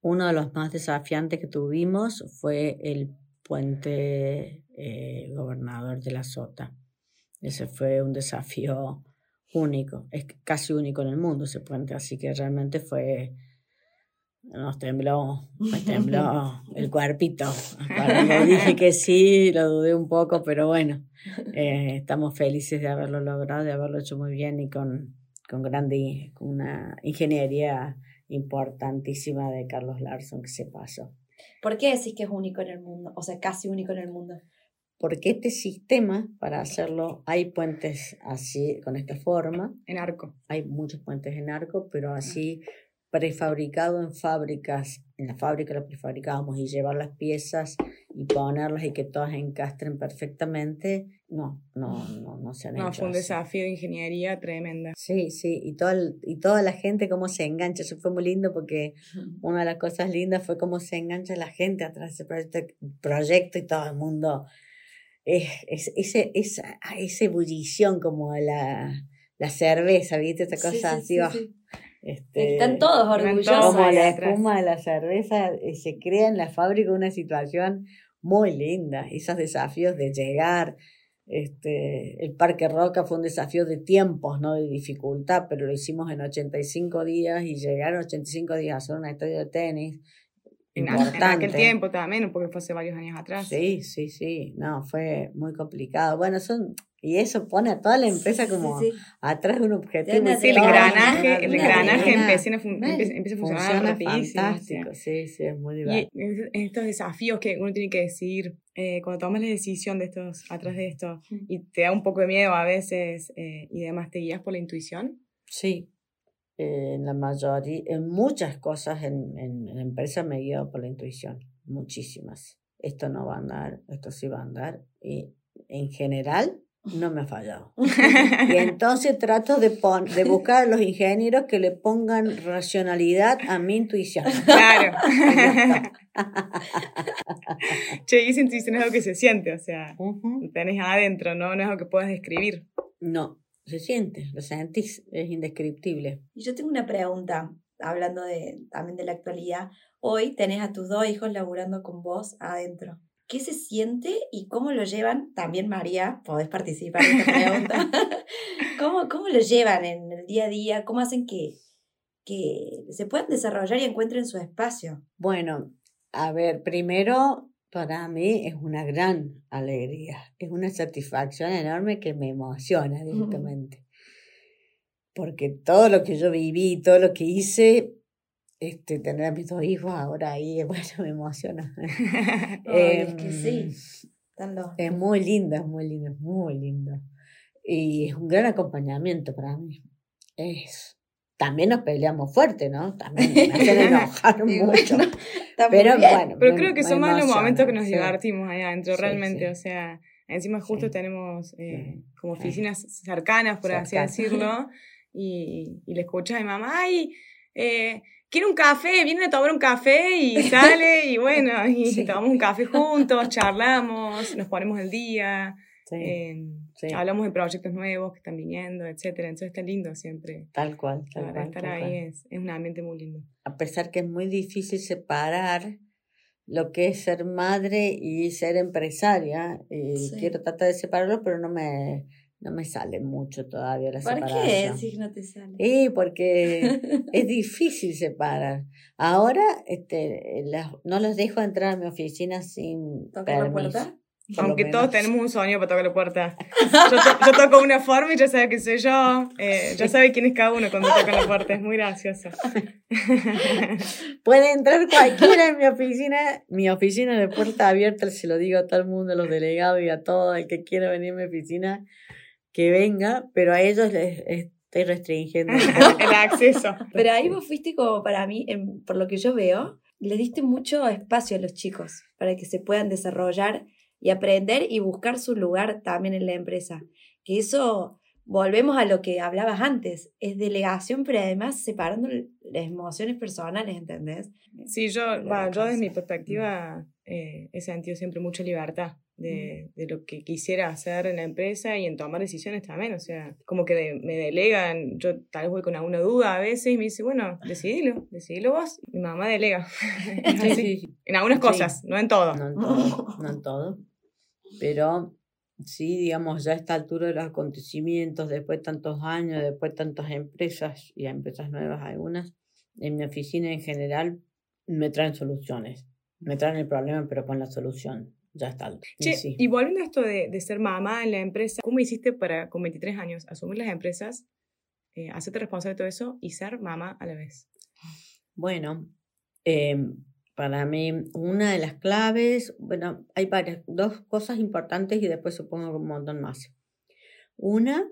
Speaker 4: Uno de los más desafiantes que tuvimos fue el puente eh, gobernador de la Sota. Ese fue un desafío único, es casi único en el mundo ese puente, así que realmente fue, nos tembló, me tembló el cuerpito. Cuando dije que sí, lo dudé un poco, pero bueno, eh, estamos felices de haberlo logrado, de haberlo hecho muy bien y con, con grande, con una ingeniería importantísima de Carlos Larson que se pasó.
Speaker 1: ¿Por qué decís que es único en el mundo? O sea, casi único en el mundo.
Speaker 4: Porque este sistema, para hacerlo, hay puentes así, con esta forma,
Speaker 2: En arco.
Speaker 4: hay muchos puentes en arco, pero así prefabricado en fábricas, en la fábrica lo prefabricábamos y llevar las piezas y ponerlas y que todas encastren perfectamente, no, no, no, no se han
Speaker 2: No,
Speaker 4: hecho
Speaker 2: fue un
Speaker 4: así.
Speaker 2: desafío de ingeniería tremenda.
Speaker 4: Sí, sí, y, todo el- y toda la gente cómo se engancha, eso fue muy lindo porque una de las cosas lindas fue cómo se engancha la gente atrás de ese proyecto, proyecto y todo el mundo, es, es- ese, esa, esa ebullición como la, la cerveza, ¿viste? Esa cosa
Speaker 1: Sí, sí,
Speaker 4: así,
Speaker 1: sí,
Speaker 4: oh,
Speaker 1: sí.
Speaker 4: Este,
Speaker 1: Están todos orgullosos.
Speaker 4: como la espuma de la cerveza, eh, se crea en la fábrica una situación muy linda, esos desafíos de llegar, este, el Parque Roca fue un desafío de tiempos, no de dificultad, pero lo hicimos en 85 días y llegar en 85 días a hacer un estadio de tenis,
Speaker 2: En, aqu- en
Speaker 4: importante.
Speaker 2: aquel tiempo también, porque fue hace varios años atrás.
Speaker 4: Sí, sí, sí, no, fue muy complicado. Bueno, son, y eso pone a toda la empresa
Speaker 1: Sí,
Speaker 4: como
Speaker 1: sí, sí.
Speaker 4: atrás de un objetivo. y
Speaker 2: Sí, el engranaje, el engranaje empieza a, funcionar
Speaker 4: Funciona
Speaker 2: rapidísimo. o sea.
Speaker 4: fantástico, sí, sí, es muy
Speaker 2: Y
Speaker 4: divertido.
Speaker 2: en estos desafíos que uno tiene que decidir, eh, cuando tomas la decisión de estos, atrás de esto, y te da un poco de miedo a veces, eh, y demás, ¿te guías por la intuición?
Speaker 4: Sí, eh, en la mayoría, en muchas cosas en, en, en la empresa me guío por la intuición, muchísimas. Esto no va a andar, esto sí va a andar, y en general no me ha fallado. Y entonces trato de, pon- de buscar a los ingenieros que le pongan racionalidad a mi intuición.
Speaker 2: Claro. che, y esa intuición es algo que se siente, o sea, lo tenés adentro, ¿no? No es algo que puedas describir.
Speaker 4: No, se siente, lo sentís, es indescriptible.
Speaker 1: Y yo tengo una pregunta, hablando de, también de la actualidad. Hoy tenés a tus dos hijos laburando con vos adentro. ¿Qué se siente y cómo lo llevan? También, María, podés participar en esta pregunta. ¿Cómo, ¿Cómo lo llevan en el día a día? ¿Cómo hacen que, que se puedan desarrollar y encuentren su espacio?
Speaker 4: Bueno, a ver, primero, para mí es una gran alegría, es una satisfacción enorme que me emociona directamente. Porque todo lo que yo viví, todo lo que hice, este, tener a mis dos hijos ahora ahí, bueno, me emociona.
Speaker 1: Ay, es que sí.
Speaker 4: Em, Es muy lindo, es muy lindo, es muy lindo. Y es un gran acompañamiento para mí. Es, también nos peleamos fuerte, ¿no? También me hacen enojar mucho.
Speaker 1: bueno,
Speaker 4: Pero
Speaker 1: bien.
Speaker 4: bueno.
Speaker 2: Pero
Speaker 4: me-
Speaker 2: creo que son más los momentos que nos
Speaker 4: sí.
Speaker 2: divertimos ahí adentro,
Speaker 4: Sí,
Speaker 2: realmente.
Speaker 4: sí.
Speaker 2: O sea, encima justo tenemos eh, como oficinas cercanas, por así decirlo, y, y le escuchas a mi mamá, ay, eh, quiero un café, vienen a tomar un café y sale, y bueno, y
Speaker 4: Sí.
Speaker 2: tomamos un café juntos, charlamos, nos ponemos el día,
Speaker 4: Sí,
Speaker 2: eh,
Speaker 4: sí.
Speaker 2: hablamos de proyectos nuevos que están viniendo, etcétera. Entonces está lindo siempre.
Speaker 4: Tal cual, tal
Speaker 2: verdad,
Speaker 4: cual.
Speaker 2: estar
Speaker 4: tal
Speaker 2: ahí
Speaker 4: cual.
Speaker 2: es, es un ambiente muy lindo.
Speaker 4: A pesar que es muy difícil separar lo que es ser madre y ser empresaria, y
Speaker 1: Sí.
Speaker 4: quiero tratar de separarlo, pero no me, no me sale mucho todavía la
Speaker 1: ¿Por qué?
Speaker 4: separación.
Speaker 1: Si no te sale.
Speaker 4: Y porque es difícil separar. Ahora este, las- no los dejo entrar a mi oficina sin
Speaker 1: ¿Tocar la puerta?
Speaker 4: por
Speaker 2: Aunque
Speaker 4: menos.
Speaker 2: todos tenemos un sueño para tocar la puerta. Yo, to- yo toco una forma y ya sabe que soy yo. Eh, ya sabe quién es cada uno cuando toca la puerta. Es muy gracioso.
Speaker 4: Puede entrar cualquiera en mi oficina. Mi oficina de puerta abierta, se lo digo a todo el mundo, a los delegados y a todo el que quiera venir a mi oficina, que venga, pero a ellos les estoy restringiendo.
Speaker 2: El acceso.
Speaker 1: Pero ahí vos fuiste como para mí, en- por lo que yo veo, le diste mucho espacio a los chicos para que se puedan desarrollar y aprender y buscar su lugar también en la empresa. Que eso, volvemos a lo que hablabas antes, es delegación, pero además separando las emociones personales, ¿entendés?
Speaker 2: Sí, yo, yo desde mi perspectiva eh, he sentido siempre mucha libertad de, de lo que quisiera hacer en la empresa y en tomar decisiones también. O sea, como que de- me delegan, yo tal vez voy con alguna duda a veces y me dice, bueno, decidilo, decidilo vos. Mi mamá delega.
Speaker 4: Sí.
Speaker 2: En algunas
Speaker 4: Sí.
Speaker 2: cosas, no en todo.
Speaker 4: No en todo, no en todo. Pero sí, digamos, ya a esta altura de los acontecimientos, después de tantos años, después de tantas empresas y empresas nuevas algunas, en mi oficina en general me traen soluciones. Me traen el problema, pero con la solución. Ya está. Y
Speaker 2: Che,
Speaker 4: sí.
Speaker 2: y volviendo a esto de, de ser mamá en la empresa, ¿cómo hiciste para, con 23 años, asumir las empresas, eh, hacerte responsable de todo eso y ser mamá a la vez?
Speaker 4: Bueno, em, para mí una de las claves, bueno, hay varias, dos cosas importantes y después supongo un montón más. Una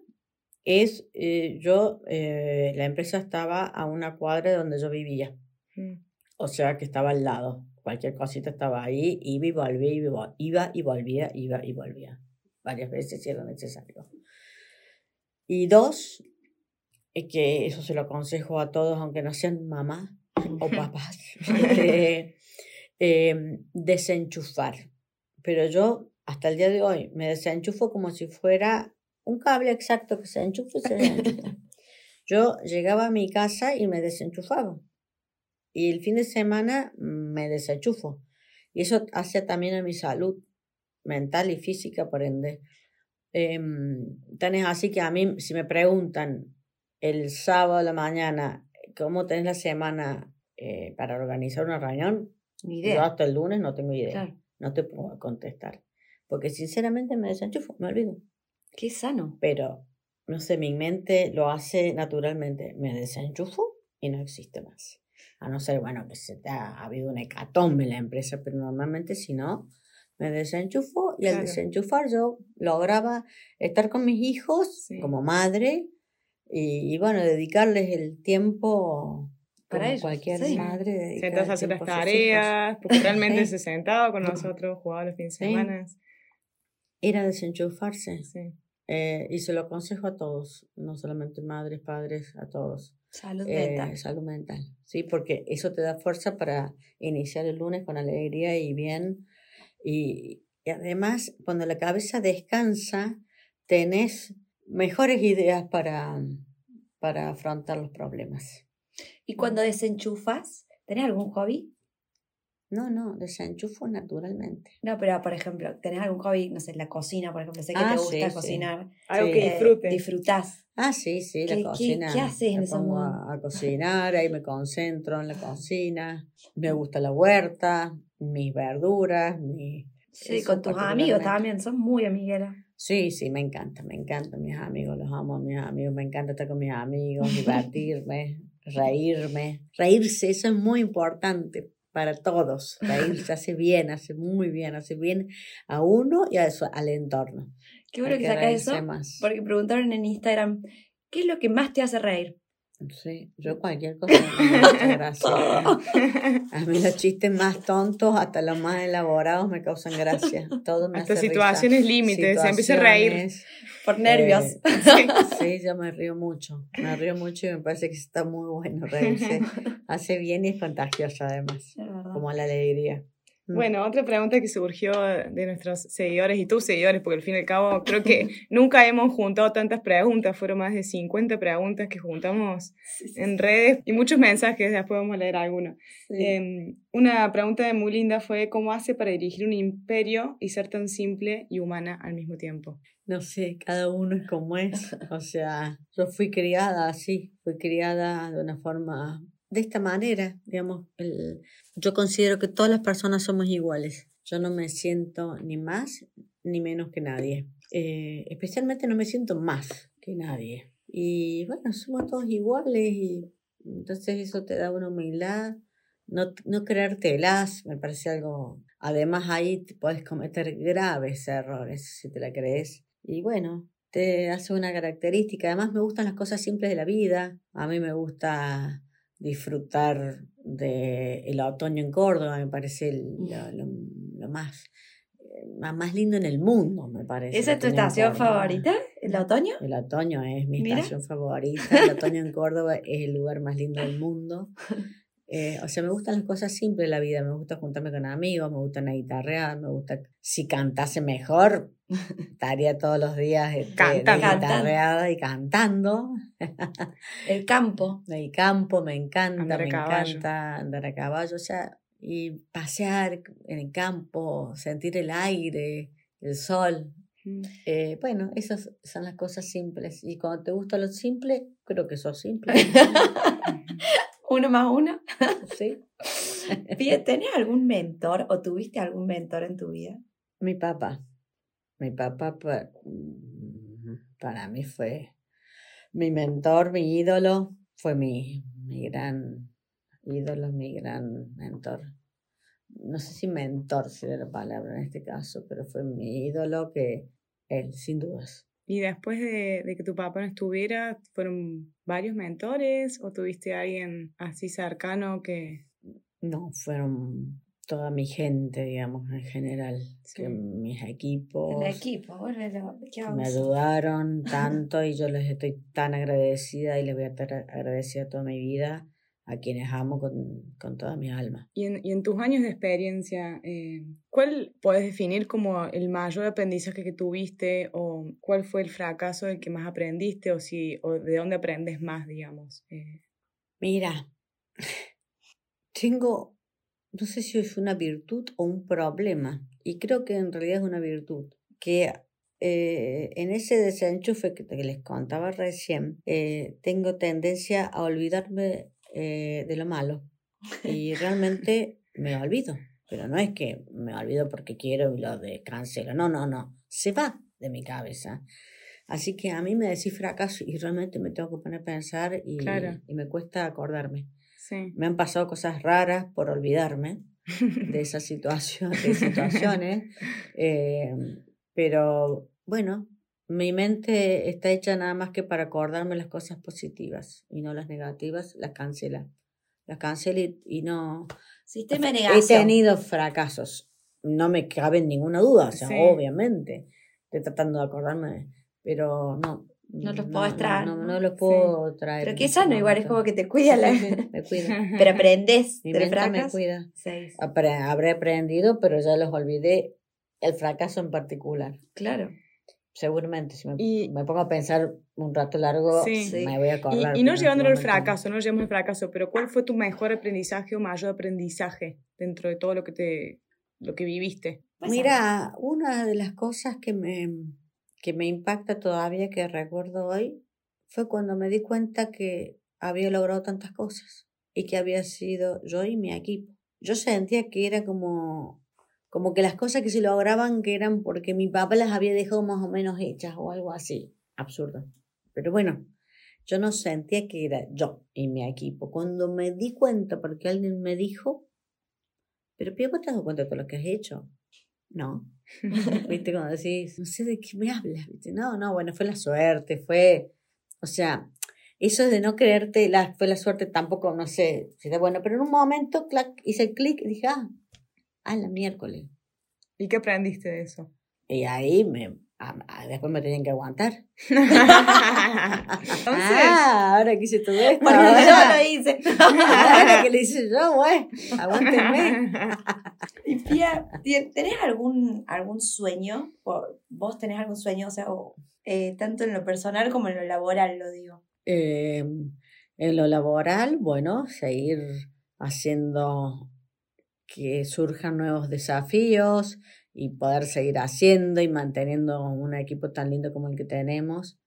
Speaker 4: es, eh, yo, eh, la empresa estaba a una cuadra de donde yo vivía,
Speaker 2: Mm.
Speaker 4: o sea que estaba al lado. Cualquier cosita estaba ahí, iba y volvía, iba iba y volvía, iba y volvía. Varias veces si era necesario. Y dos, es que eso se lo aconsejo a todos, aunque no sean mamás o papás, este, eh, desenchufar. Pero yo, hasta el día de hoy, me desenchufo como si fuera un cable exacto que se enchufa y se desenchufa. Yo llegaba a mi casa y me desenchufaba. Y el fin de semana me desenchufo. Y eso hace también a mi salud mental y física, por ende. Em, tan es así que a mí, si me preguntan el sábado de la mañana, ¿cómo tenés la semana eh, para organizar una reunión?
Speaker 1: Ni
Speaker 4: Yo
Speaker 1: idea.
Speaker 4: hasta el lunes no tengo idea.
Speaker 1: Claro.
Speaker 4: No te puedo contestar. Porque sinceramente me desenchufo, me olvido.
Speaker 1: Qué sano.
Speaker 4: Pero, no sé, mi mente lo hace naturalmente. Me desenchufo y no existe más. A no ser, bueno, que se te ha, ha habido una hecatombe en la empresa, pero normalmente si no, me desenchufo y al
Speaker 2: Claro.
Speaker 4: desenchufar yo lograba estar con mis hijos
Speaker 2: Sí.
Speaker 4: como madre y, y, bueno, dedicarles el tiempo
Speaker 1: Para ellos,
Speaker 4: cualquier
Speaker 1: sí.
Speaker 4: madre.
Speaker 2: Sentarse a hacer las tareas, porque realmente
Speaker 4: Sí.
Speaker 2: se sentaba con nosotros, jugaba los fines de semana.
Speaker 4: Era desenchufarse. Eh, y se lo aconsejo a todos, no solamente madres, padres, a todos.
Speaker 1: Salud
Speaker 4: Eh,
Speaker 1: mental.
Speaker 4: salud mental, ¿sí? Porque eso te da fuerza para iniciar el lunes con alegría y bien. Y, y además, cuando la cabeza descansa, tenés mejores ideas para, para afrontar los problemas.
Speaker 1: Y cuando desenchufas, ¿tenés algún hobby?
Speaker 4: No, no, desenchufo naturalmente.
Speaker 1: No, pero por ejemplo, ¿tenés algún hobby? No sé, la cocina, por ejemplo. Sé que
Speaker 4: Ah,
Speaker 1: te gusta
Speaker 4: sí.
Speaker 1: cocinar.
Speaker 2: Algo
Speaker 4: Sí.
Speaker 2: que
Speaker 1: Eh,
Speaker 2: disfrute.
Speaker 1: disfrutás.
Speaker 4: Ah, sí, sí,
Speaker 1: ¿Qué-
Speaker 4: la
Speaker 1: qué-
Speaker 4: cocina.
Speaker 1: qué haces en
Speaker 4: me pongo a, a cocinar, ahí me concentro en la cocina. Me gusta la huerta, mis verduras, mi...
Speaker 1: Sí,
Speaker 4: eso
Speaker 1: con tus amigos también. Son muy amigueras.
Speaker 4: Sí, sí, me encanta, me encantan mis amigos, los amo a mis amigos, me encanta estar con mis amigos, divertirme. reírme. Reírse, eso es muy importante para todos. Reírse hace bien, hace muy bien, hace bien a uno y a su, al entorno.
Speaker 1: Qué bueno
Speaker 4: Hay
Speaker 1: que
Speaker 4: que
Speaker 1: saca eso,
Speaker 4: más.
Speaker 1: porque preguntaron en Instagram, ¿qué es lo que más te hace reír?
Speaker 4: Sí, yo cualquier cosa gracia. A mí los chistes más tontos, hasta los más elaborados, me causan gracia. Todo me
Speaker 2: Hasta
Speaker 4: hace risa.
Speaker 2: situaciones límites, se empieza a reír.
Speaker 1: Por nervios.
Speaker 4: eh, sí, yo me río mucho. Me río mucho y me parece que está muy bueno reírse. Hace bien y es contagioso además, como la alegría. Mm.
Speaker 2: Bueno, otra pregunta que surgió de nuestros seguidores y tus seguidores, porque al fin y al cabo creo que nunca hemos juntado tantas preguntas, fueron más de 50 preguntas que juntamos
Speaker 1: Sí, sí,
Speaker 2: en redes y muchos mensajes, después vamos a leer algunos.
Speaker 1: sí.
Speaker 2: Em, una pregunta muy linda fue, ¿cómo hace para dirigir un imperio y ser tan simple y humana al mismo tiempo?
Speaker 4: No sé, cada uno es como es. O sea, yo fui criada así, fui criada de una forma, de esta manera, digamos. Yo considero que todas las personas somos iguales. Yo no me siento ni más ni menos que nadie. Eh, especialmente no me siento más que nadie. Y bueno, somos todos iguales y entonces eso te da una humildad. No, no creértelas, me parece algo... Además ahí te puedes cometer graves errores si te la crees. Y bueno, te hace una característica. Además me gustan las cosas simples de la vida. A mí me gusta disfrutar del el otoño en Córdoba, me parece lo, lo- lo más, eh, más lindo en el mundo, me parece.
Speaker 1: ¿Esa es tu estación favorita? ¿El otoño?
Speaker 4: El otoño es mi
Speaker 1: Mira.
Speaker 4: estación favorita. El otoño en Córdoba es el lugar más lindo del mundo. Eh, o sea, me gustan las cosas simples de la vida. Me gusta juntarme con amigos, me gusta una guitarrear, me gusta. Si cantase mejor, estaría todos los días este,
Speaker 2: Cantando.
Speaker 4: guitarreada y cantando.
Speaker 1: El campo.
Speaker 4: El campo me encanta,
Speaker 2: Andar a
Speaker 4: me encanta andar a caballo. O sea, y pasear en el campo, sentir el aire, el sol.
Speaker 2: Mm.
Speaker 4: Eh, bueno, esas son las cosas simples. Y cuando te gusta lo simple, creo que sos simple.
Speaker 1: Uno más uno.
Speaker 4: ¿sí?
Speaker 1: Pie, ¿Tenés algún mentor o tuviste algún mentor en tu vida?
Speaker 4: Mi papá. Mi papá pa- mm, para mí fue mi mentor, mi ídolo, fue mi, mi gran ídolo, mi gran mentor. No sé si mentor sería la palabra en este caso, pero fue mi ídolo que él, sin dudas.
Speaker 2: Y después de, de que tu papá no estuviera, ¿fueron varios mentores o tuviste a alguien así cercano que...
Speaker 4: No, fueron toda mi gente, digamos, en general, que mis equipos.
Speaker 1: El equipo, bueno, ¿qué
Speaker 4: me ayudaron tanto y yo les estoy tan agradecida y les voy a estar agradecida toda mi vida a quienes amo con, con toda mi alma.
Speaker 2: Y en, y en tus años de experiencia, eh, ¿cuál puedes definir como el mayor aprendizaje que tuviste o cuál fue el fracaso del que más aprendiste o, si, o de dónde aprendes más, digamos? Eh,
Speaker 4: Mira, tengo, no sé si es una virtud o un problema, y creo que en realidad es una virtud, que eh, en ese desenchufe que, que les contaba recién, eh, tengo tendencia a olvidarme eh, de lo malo, y realmente me olvido, pero no es que me olvido porque quiero y lo cancelo, no, no, no, se va de mi cabeza. Así que a mí me decís fracaso y realmente me tengo que poner a pensar y,
Speaker 2: Claro.
Speaker 4: y me cuesta acordarme.
Speaker 2: Sí.
Speaker 4: Me han pasado cosas raras por olvidarme de esas situación, de situaciones, eh, pero bueno, mi mente está hecha nada más que para acordarme las cosas positivas y no las negativas, las cancela. Las cancela y, y no...
Speaker 1: Sistema de
Speaker 4: He tenido fracasos, no me cabe ninguna duda, o sea,
Speaker 2: Sí.
Speaker 4: obviamente, estoy tratando de acordarme, pero no.
Speaker 1: No los podés traer,
Speaker 4: No,
Speaker 1: ¿no?
Speaker 4: no los puedo traer.
Speaker 1: Pero qué
Speaker 4: este
Speaker 1: sano, igual es como que te cuida la...
Speaker 4: Me cuida.
Speaker 1: Pero aprendes
Speaker 4: Mi mente me
Speaker 1: fracaso.
Speaker 4: cuida.
Speaker 1: Seis.
Speaker 4: Habré aprendido, pero ya los olvidé el fracaso en particular.
Speaker 1: Claro.
Speaker 4: Seguramente, si me,
Speaker 2: Y-
Speaker 4: me pongo a pensar un rato largo,
Speaker 2: Sí.
Speaker 4: Me voy a
Speaker 2: Y,
Speaker 4: acordar.
Speaker 2: y no llevándolo al
Speaker 4: no.
Speaker 2: fracaso, no llevamos al fracaso, pero ¿cuál fue tu mejor aprendizaje o mayor aprendizaje dentro de todo lo que te lo que viviste?
Speaker 4: Mira, una de las cosas que me, que me impacta todavía, que recuerdo hoy, fue cuando me di cuenta que había logrado tantas cosas y que había sido yo y mi equipo. Yo sentía que era como, como que las cosas que se lograban que eran porque mi papá las había dejado más o menos hechas o algo así. Absurdo. Pero bueno, yo no sentía que era yo y mi equipo. Cuando me di cuenta, porque alguien me dijo, pero Pía, ¿vos te has dado cuenta de todo lo que has hecho? No. ¿Viste? Cuando decís, no sé de qué me hablas, ¿viste? No, no, bueno, fue la suerte, fue, o sea, eso de no creerte, la, fue la suerte tampoco, no sé, si da bueno, pero en un momento, clac, hice el clic y dije, ah, a la miércoles.
Speaker 2: ¿Y qué aprendiste de eso?
Speaker 4: Y ahí me, después me tenían que aguantar.
Speaker 2: Entonces,
Speaker 4: ah, ahora que hice todo esto.
Speaker 1: Porque yo lo hice.
Speaker 4: ahora que le hice yo, güey, aguántenme.
Speaker 1: Y ¿tien- ¿tenés algún, algún sueño? ¿Vos tenés algún sueño? O sea, eh, tanto en lo personal como en lo laboral, lo digo.
Speaker 4: Eh, en lo laboral, bueno, seguir haciendo que surjan nuevos desafíos y poder seguir haciendo y manteniendo un equipo tan lindo como el que tenemos.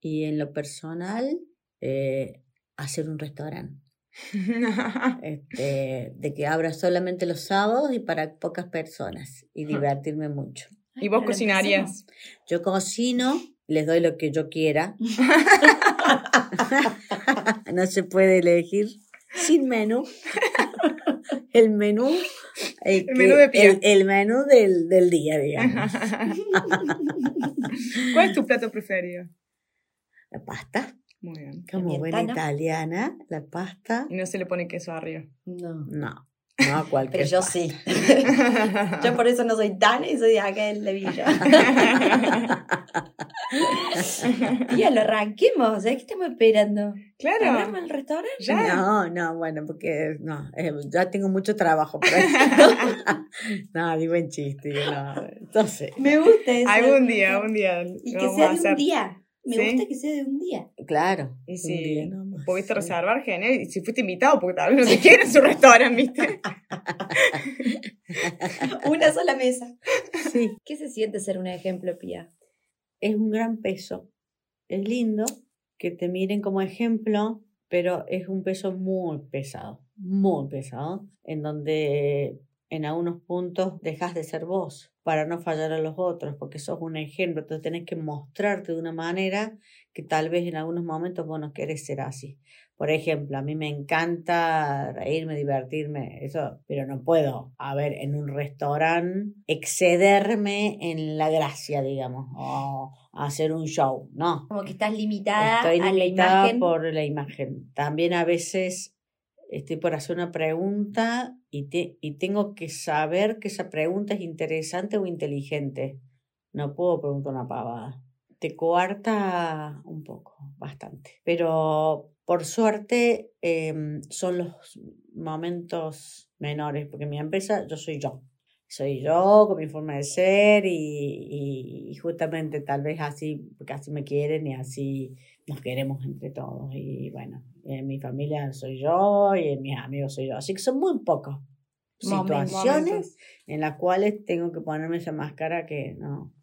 Speaker 4: Y en lo personal, eh, hacer un restaurante. Este, de que abra solamente los sábados y para pocas personas y divertirme mucho.
Speaker 2: ¿Y vos cocinarías?
Speaker 4: Yo cocino, les doy lo que yo quiera. no se puede elegir sin menú. El menú, eh,
Speaker 2: El menú de pie.
Speaker 4: el, el menú del, del día, digamos.
Speaker 2: ¿Cuál es tu plato preferido?
Speaker 4: La pasta,
Speaker 2: Muy bien.
Speaker 4: como buena italiana, la pasta.
Speaker 2: Y no se le pone queso arriba.
Speaker 1: No.
Speaker 4: No, no a cualquier
Speaker 1: Pero yo sí. Yo por eso no soy tan y soy del de Villa. Tía, lo arranquemos. ¿Sabes qué estamos esperando?
Speaker 2: claro.
Speaker 1: ¿Abramos el restaurante?
Speaker 2: Ya.
Speaker 4: No, no, bueno, porque no, eh, ya tengo mucho trabajo. Pero... no, digo en chiste. No, entonces,
Speaker 1: Me gusta eso.
Speaker 2: Algún día, algún día.
Speaker 1: Y que sea de un día. Me
Speaker 2: ¿Sí?
Speaker 1: gusta que sea de un día.
Speaker 4: claro.
Speaker 2: Y
Speaker 4: un
Speaker 2: si
Speaker 4: día nomás,
Speaker 2: pudiste
Speaker 4: sí.
Speaker 2: reservar, genial. Y si fuiste invitado, porque tal vez no te quieren su restaurante, ¿viste?
Speaker 1: Una sola mesa.
Speaker 4: Sí,
Speaker 1: ¿Qué se siente ser un ejemplo, Pía?
Speaker 4: es un gran peso. Es lindo que te miren como ejemplo, pero es un peso muy pesado, muy pesado, en donde en algunos puntos dejas de ser vos para no fallar a los otros, porque sos un ejemplo, entonces tenés que mostrarte de una manera que tal vez en algunos momentos vos no querés ser así. Por ejemplo, a mí me encanta reírme, divertirme, eso, pero no puedo, a ver, en un restaurante, excederme en la gracia, digamos, o hacer un show, no.
Speaker 1: Como que estás limitada
Speaker 4: Estoy
Speaker 1: a la
Speaker 4: limitada
Speaker 1: imagen.
Speaker 4: por la imagen. También a veces estoy por hacer una pregunta y, te- y tengo que saber que esa pregunta es interesante o inteligente. No puedo preguntar una pavada. Te coarta un poco, bastante. Pero por suerte em, son los momentos menores, porque mi empresa yo soy yo. Soy yo con mi forma de ser y justamente tal vez así, porque así me quieren y así nos queremos entre todos. Y bueno, en mi familia soy yo y en mis amigos soy yo. Así que son muy pocos
Speaker 1: Momentos.
Speaker 4: situaciones en las cuales tengo que ponerme esa máscara que no.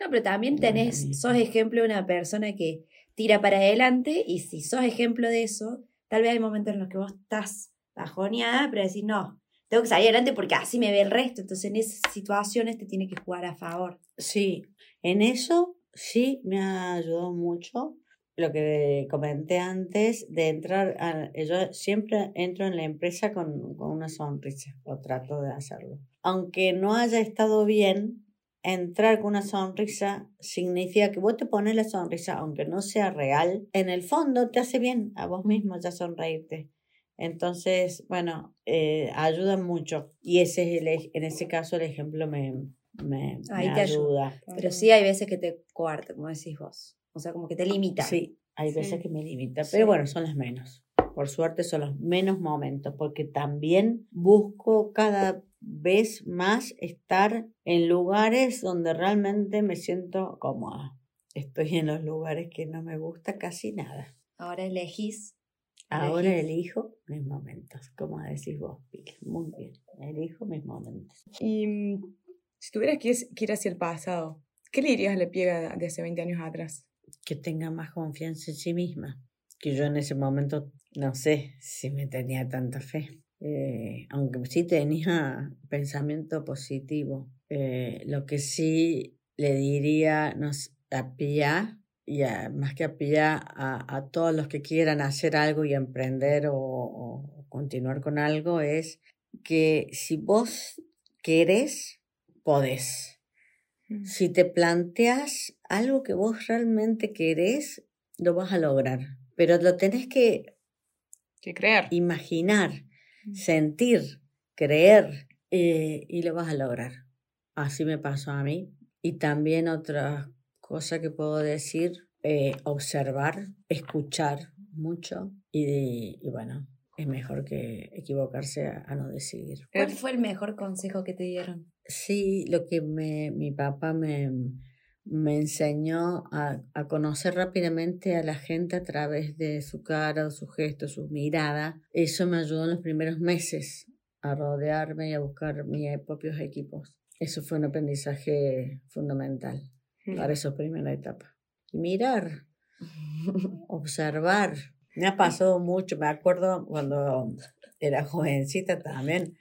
Speaker 1: No, pero también tenés, sos ejemplo de una persona que tira para adelante y si sos ejemplo de eso, tal vez hay momentos en los que vos estás bajoneada, pero decís, no, tengo que salir adelante porque así me ve el resto. Entonces en esas situaciones te tiene que jugar a favor.
Speaker 4: Sí, en eso sí me ha ayudado mucho lo que comenté antes de entrar, a, yo siempre entro en la empresa con, con una sonrisa o trato de hacerlo. Aunque no haya estado bien, entrar con una sonrisa significa que vos te pones la sonrisa, aunque no sea real, en el fondo te hace bien a vos mismo ya sonreírte. Entonces, bueno, eh, ayuda mucho. Y ese es el, en ese caso el ejemplo me, me,
Speaker 1: Ahí
Speaker 4: me
Speaker 1: te ayuda.
Speaker 4: ayuda.
Speaker 1: Pero sí hay veces que te coarta, como decís vos. O sea, como que te limita.
Speaker 4: Sí, hay veces
Speaker 2: Sí.
Speaker 4: que me limita,
Speaker 1: Sí.
Speaker 4: pero bueno, son las menos. Por suerte son los menos momentos, porque también busco cada vez más estar en lugares donde realmente me siento cómoda. Estoy en los lugares que no me gusta casi nada.
Speaker 1: Ahora elegís.
Speaker 4: Ahora
Speaker 1: Elegís.
Speaker 4: elijo mis momentos, como decís vos. Muy bien, elijo mis momentos.
Speaker 2: Y mm, si tuvieras que ir, que ir hacia el pasado, ¿qué le dirías a la piega de hace 20 años atrás?
Speaker 4: Que tenga más confianza en sí misma. Que yo en ese momento no sé si me tenía tanta fe. Eh, aunque sí tenía pensamiento positivo. Eh, lo que sí le diría a Pia y a- más que a Pía, a, a todos los que quieran hacer algo y emprender o, o continuar con algo, es que si vos querés, podés.
Speaker 2: Mm.
Speaker 4: Si te planteas algo que vos realmente querés, lo vas a lograr. Pero lo tenés que
Speaker 2: Que creer.
Speaker 4: imaginar,
Speaker 2: Mm.
Speaker 4: sentir, creer eh, y lo vas a lograr. Así me pasó a mí. Y también otra cosa que puedo decir, eh, observar, escuchar mucho y, y bueno, es mejor que equivocarse a, a no decidir.
Speaker 1: ¿Cuál fue el mejor consejo que te dieron?
Speaker 4: Sí, lo que me, mi papá me, me enseñó a, a conocer rápidamente a la gente a través de su cara, su gesto, su mirada. Eso me ayudó en los primeros meses a rodearme y a buscar mis propios equipos. Eso fue un aprendizaje fundamental
Speaker 2: Mm.
Speaker 4: para esa primera etapa. Y mirar, observar. Me ha pasado mucho, me acuerdo cuando era jovencita también.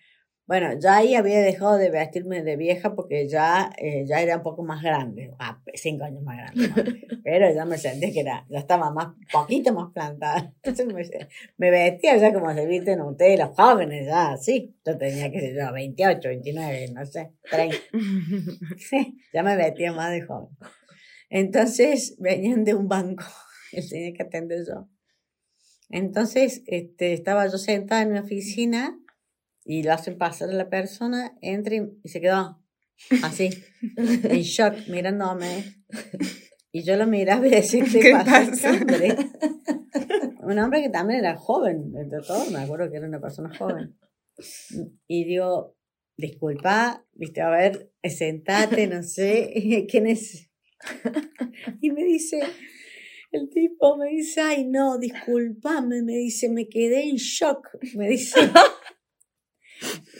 Speaker 4: Bueno, ya ahí había dejado de vestirme de vieja porque ya, eh, ya era un poco más grande, ah, cinco años más grande, ¿no? pero ya me sentía que era, ya estaba más, poquito más plantada. Entonces me, me vestía ya como se visten ustedes, los jóvenes, ya así. Yo tenía que ser yo, 28, 29, no sé, 30. Sí, ya me vestía más de joven. Entonces venían de un banco, él tenía que atender yo. Entonces este, estaba yo sentada en mi oficina y lo hacen pasar a la persona, entra y, y se quedó así, en shock, mirándome. Y yo lo miraba y decía, ¿qué,
Speaker 2: ¿Qué
Speaker 4: pasa? este
Speaker 2: pasa?
Speaker 4: hombre?". Un hombre que también era joven, entre todos, me acuerdo que era una persona joven. Y digo, disculpa, viste, a ver, sentate, no sé, ¿quién es? Y me dice, el tipo me dice, ay no, discúlpame, me dice, me quedé en shock, me dice,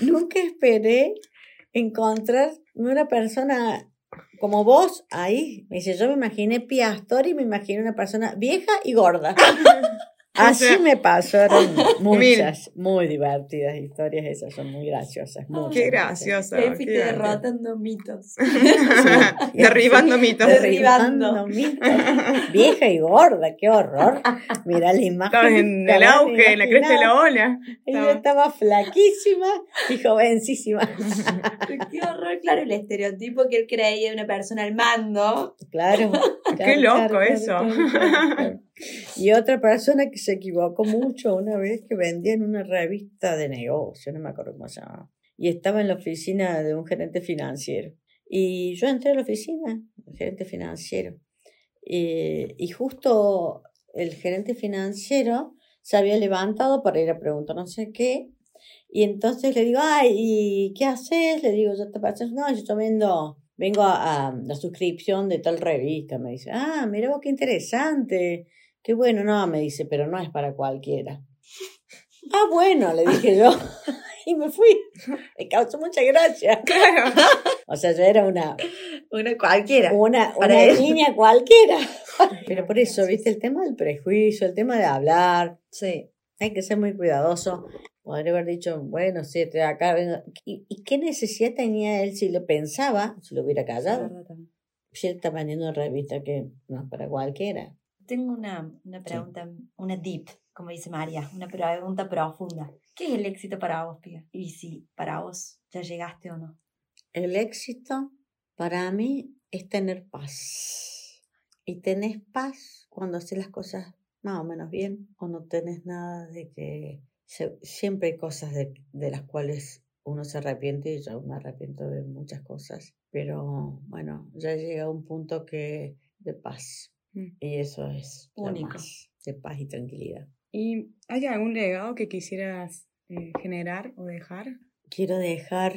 Speaker 4: nunca esperé encontrar una persona como vos ahí. Me dice, yo me imaginé Piastori, me imaginé una persona vieja y gorda. Así
Speaker 2: sea,
Speaker 4: me pasaron muchas, muy divertidas historias, esas son muy graciosas. muchas,
Speaker 2: Qué
Speaker 1: fuiste
Speaker 2: divertido.
Speaker 1: derrotando mitos.
Speaker 2: Derribando mitos.
Speaker 1: Derribando.
Speaker 4: Mitos. Vieja y gorda, qué horror. Mira la imagen.
Speaker 2: Estabas en el auge, en la cresta de la ola.
Speaker 4: Ella
Speaker 2: Estaba-
Speaker 4: estaba flaquísima y jovencísima.
Speaker 1: Qué horror, claro, el estereotipo que él creía de una persona al mando.
Speaker 4: Claro.
Speaker 2: Qué loco eso.
Speaker 4: Y otra persona que se equivocó mucho una vez que vendía en una revista de negocio, no me acuerdo cómo se llamaba. Y estaba en la oficina de un gerente financiero. Y yo entré a la oficina, el gerente financiero. Y, y justo el gerente financiero se había levantado para ir a preguntar no sé qué. Y entonces le digo, ay, ¿y qué haces? Le digo, yo te pasas, no, yo estoy viendo, vengo a, a la suscripción de tal revista. Me dice, ah, mira vos qué interesante. Qué bueno, no, me dice, pero no es para cualquiera. Ah, bueno, le dije yo. Y me fui. Me causó mucha gracia.
Speaker 2: Claro.
Speaker 4: O sea, yo era una,
Speaker 1: Una cualquiera.
Speaker 4: una, una
Speaker 1: él.
Speaker 4: niña cualquiera. Pero por eso, viste, el tema del prejuicio, el tema de hablar,
Speaker 1: Sí.
Speaker 4: hay que ser muy cuidadoso. Podría haber dicho, bueno, sí, estoy acá. vengo. ¿Y, y qué necesidad tenía él si lo pensaba, si lo hubiera callado? Si él está vendiendo una revista que no es para cualquiera.
Speaker 1: Tengo una, una pregunta, una deep, como dice María, una pregunta profunda. ¿Qué es el éxito para vos, Pía? Y si para vos ya llegaste o no.
Speaker 4: El éxito para mí es tener paz. Y tenés paz cuando haces las cosas más o menos bien o no tenés nada de que... se- siempre hay cosas de, de las cuales uno se arrepiente y yo me arrepiento de muchas cosas. Pero bueno, ya he llegado a un punto que de paz.
Speaker 2: Mm.
Speaker 4: Y eso es
Speaker 1: Único.
Speaker 4: de paz y tranquilidad.
Speaker 2: ¿Y hay algún legado que quisieras eh, generar o dejar?
Speaker 4: quiero dejar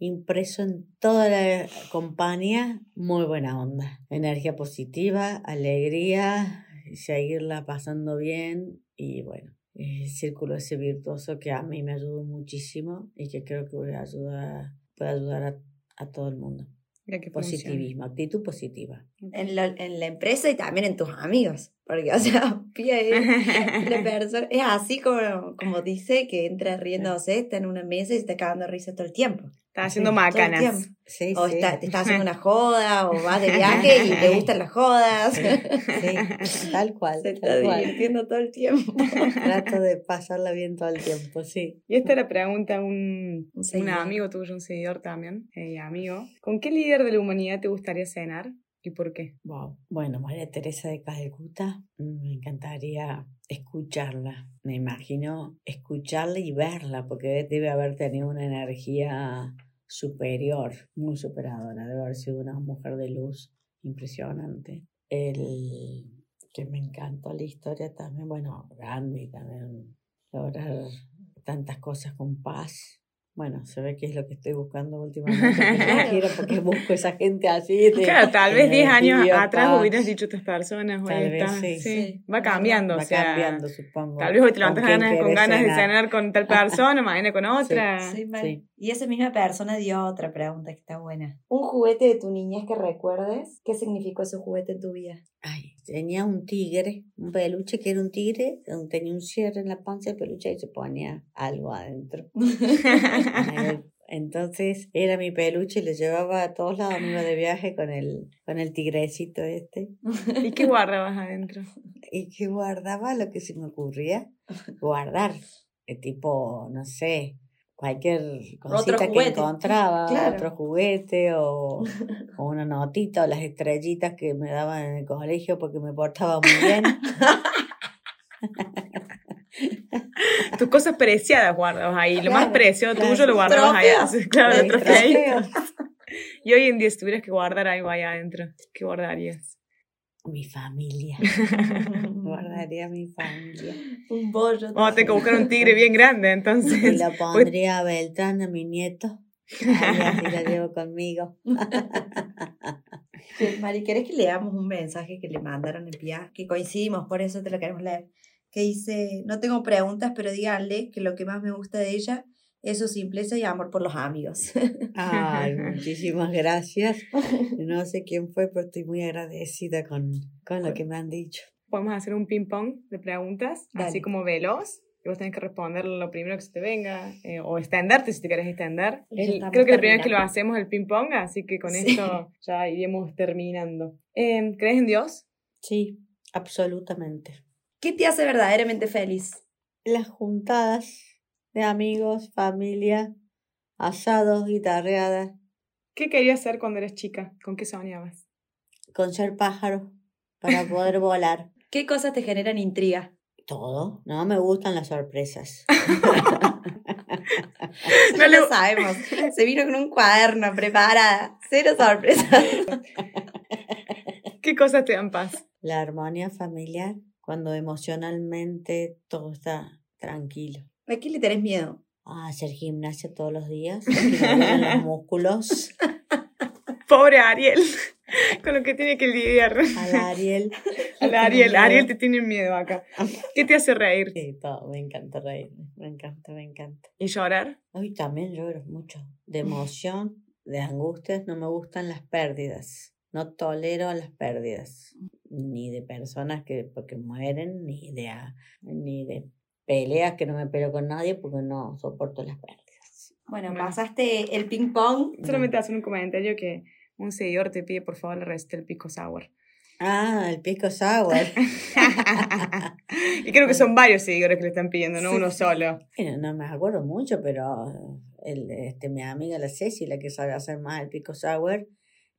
Speaker 4: impreso en toda la compañía muy buena onda, energía positiva, alegría, seguirla pasando bien y bueno, el círculo ese virtuoso que a mí me ayudó muchísimo y que creo que voy a ayudar, puede ayudar a, a todo el mundo.
Speaker 2: Que funciona.
Speaker 4: Positivismo, actitud positiva.
Speaker 1: En la, en la empresa y también en tus amigos. Porque, o sea, Pía es una persona, es así como, como dice, que entra riéndose, está en una mesa y se está cagando de risa todo el tiempo.
Speaker 2: Estás haciendo macanas.
Speaker 4: Sí,
Speaker 1: O
Speaker 4: sí.
Speaker 1: está- te estás haciendo una joda, o vas de viaje y te gustan las jodas.
Speaker 4: Sí, tal cual.
Speaker 1: Se está
Speaker 4: tal cual.
Speaker 1: divirtiendo todo el tiempo.
Speaker 4: Trato de pasarla bien todo el tiempo, sí.
Speaker 2: Y esta la pregunta un,
Speaker 1: Un
Speaker 2: amigo tuyo, un seguidor también, eh, amigo. ¿Con qué líder de la humanidad te gustaría cenar y por qué?
Speaker 4: Wow. Bueno, María Teresa de Calcuta, mm, me encantaría escucharla. Me imagino escucharla y verla, porque debe haber tenido una energía superior, muy superadora. Debe haber sido una mujer de luz impresionante. El que me encantó la historia también, bueno, Gandhi también, lograr tantas cosas con paz. Bueno, se ve que es lo que estoy buscando últimamente. no quiero porque busco esa gente así. de-
Speaker 2: Claro, tal vez 10 años
Speaker 4: energía,
Speaker 2: atrás hubieras dicho estas personas, hoy
Speaker 4: Tal vez
Speaker 2: está-
Speaker 4: sí.
Speaker 1: Sí.
Speaker 2: Va cambiando,
Speaker 4: Va
Speaker 2: o sea,
Speaker 4: cambiando, supongo.
Speaker 2: tal vez hoy te
Speaker 4: ¿Con
Speaker 2: levantas ganas, con ganas de
Speaker 4: cenar?
Speaker 2: con tal persona, mañana con otra.
Speaker 1: Sí.
Speaker 4: Sí.
Speaker 1: Y esa misma persona dio otra pregunta que está buena. Un juguete de tu niñez que recuerdes, ¿qué significó ese juguete en tu vida?
Speaker 4: Ay, tenía un tigre, un peluche que era un tigre, tenía un cierre en la panza del peluche y se ponía algo adentro. Entonces era mi peluche y lo llevaba a todos lados, me iba de viaje con el, con el tigrecito este.
Speaker 2: ¿Y qué guardabas adentro?
Speaker 4: Y que guardaba lo que se me ocurría guardar. Eh, tipo, no sé, cualquier cosita que encontraba,
Speaker 1: Claro.
Speaker 4: otro juguete o, o una notita o las estrellitas que me daban en el colegio porque me portaba muy bien.
Speaker 2: Tus cosas preciadas guardabas ahí. Lo más preciado
Speaker 4: claro.
Speaker 2: tuyo lo guardabas ahí. Claro, trofeos.
Speaker 4: trofeos.
Speaker 2: Y hoy en día, si tuvieras que guardar algo ahí adentro, ¿qué guardarías?
Speaker 4: Mi familia. Guardaría mi familia.
Speaker 1: Un bollo.
Speaker 2: Vamos a tener que buscar un tigre bien grande,
Speaker 4: Y
Speaker 2: entonces.
Speaker 4: lo pondría a Beltrán, a mi nieto. Ahí así lo llevo conmigo.
Speaker 1: Sí, Mari, ¿querés que leamos un mensaje que le mandaron en viaje? Que coincidimos, por eso te lo queremos leer. Que dice, no tengo preguntas, pero díganle que lo que más me gusta de ella es su simpleza y amor por los amigos.
Speaker 4: Ay, muchísimas gracias. No sé quién fue, pero estoy muy agradecida con, con lo que me han dicho.
Speaker 2: Podemos hacer un ping-pong de preguntas, así
Speaker 1: Dale.
Speaker 2: como veloz. Y vos tenés que responder lo primero que se te venga, eh, o extenderte si te querés extender. El- creo que la primera vez que lo hacemos el ping-pong, así que con
Speaker 1: Sí.
Speaker 2: esto ya iremos terminando. Eh, ¿Crees en Dios?
Speaker 4: Sí, absolutamente.
Speaker 1: ¿Qué te hace verdaderamente feliz?
Speaker 4: Las juntadas de amigos, familia, asados, guitarreadas,
Speaker 2: ¿Qué querías ser cuando eras chica? ¿Con qué soñabas?
Speaker 4: con ser pájaro para poder volar.
Speaker 1: ¿Qué cosas te generan intriga?
Speaker 4: Todo, no me gustan las sorpresas.
Speaker 1: No lo sabemos. Se vino con un cuaderno preparada. Cero sorpresas.
Speaker 2: ¿Qué cosas te dan paz?
Speaker 4: La armonía familiar, cuando emocionalmente todo está tranquilo.
Speaker 1: ¿A qué le tenés miedo?
Speaker 4: a hacer gimnasia todos los días, duelen los músculos,
Speaker 2: Pobre Ariel, con lo que tiene que lidiar.
Speaker 4: al Ariel.
Speaker 2: Al Ariel, Ariel te tiene miedo acá. ¿Qué te hace reír?
Speaker 4: Sí, todo, me encanta reírme, me encanta, me encanta.
Speaker 2: ¿Y llorar?
Speaker 4: Hoy también lloro mucho, de emoción, de angustias, no me gustan las pérdidas, no tolero las pérdidas, ni de personas que porque mueren, ni de, a- ni de peleas que no me peleo con nadie porque no soporto las pérdidas.
Speaker 1: Bueno,
Speaker 2: Bueno.
Speaker 1: pasaste el ping pong.
Speaker 2: Solamente hacer un comentario que un seguidor te pide por favor la receta del pico sour.
Speaker 4: Ah, el pisco sour.
Speaker 2: y creo que son varios seguidores que le están pidiendo, no
Speaker 1: Sí.
Speaker 2: uno solo.
Speaker 4: Bueno, no me acuerdo mucho, pero el, este, mi amiga la Ceci, la que sabe hacer más el pisco sour,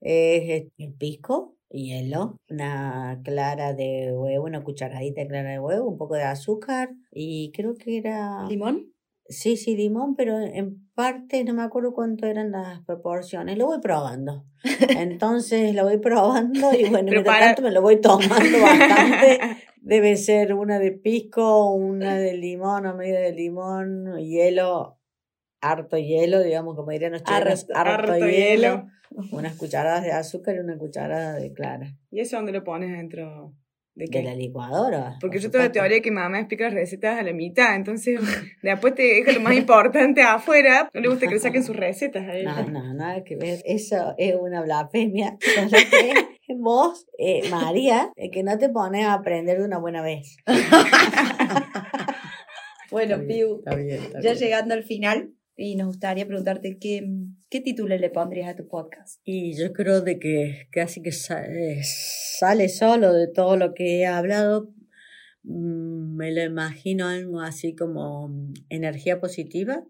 Speaker 4: es el pisco, hielo, una clara de huevo, una cucharadita de clara de huevo, un poco de azúcar y creo que era...
Speaker 1: ¿Limón?
Speaker 4: Sí, sí, limón, pero en parte no me acuerdo cuánto eran las proporciones. Lo voy probando. Entonces lo voy probando y bueno, mientras
Speaker 2: para-
Speaker 4: tanto me lo voy tomando bastante. Debe ser una de pisco, una de limón o media de limón, hielo, harto hielo, digamos, como dirían los chilenos,
Speaker 1: Harto-
Speaker 4: harto,
Speaker 2: harto
Speaker 4: hielo, unas cucharadas de azúcar y una cucharada de clara.
Speaker 2: ¿Y eso dónde lo pones dentro de
Speaker 4: De
Speaker 2: qué?
Speaker 4: la licuadora.
Speaker 2: Porque
Speaker 4: por
Speaker 2: yo tengo la teoría que mamá explica las recetas a la mitad, entonces después te deja lo más importante afuera. No le gusta que le saquen sus recetas a ella.
Speaker 4: No, no, nada que ver. Eso es una blasfemia. Vos, eh, María, que no te pones a aprender de una buena vez.
Speaker 1: Bueno, Piu,
Speaker 4: Está bien, está
Speaker 1: ya
Speaker 4: bien.
Speaker 1: llegando al final, y nos gustaría preguntarte qué, ¿qué título le pondrías a tu podcast?
Speaker 4: Y yo creo de que casi que eh, sale solo de todo lo que he hablado. Mm, me lo imagino algo así como mm, energía positiva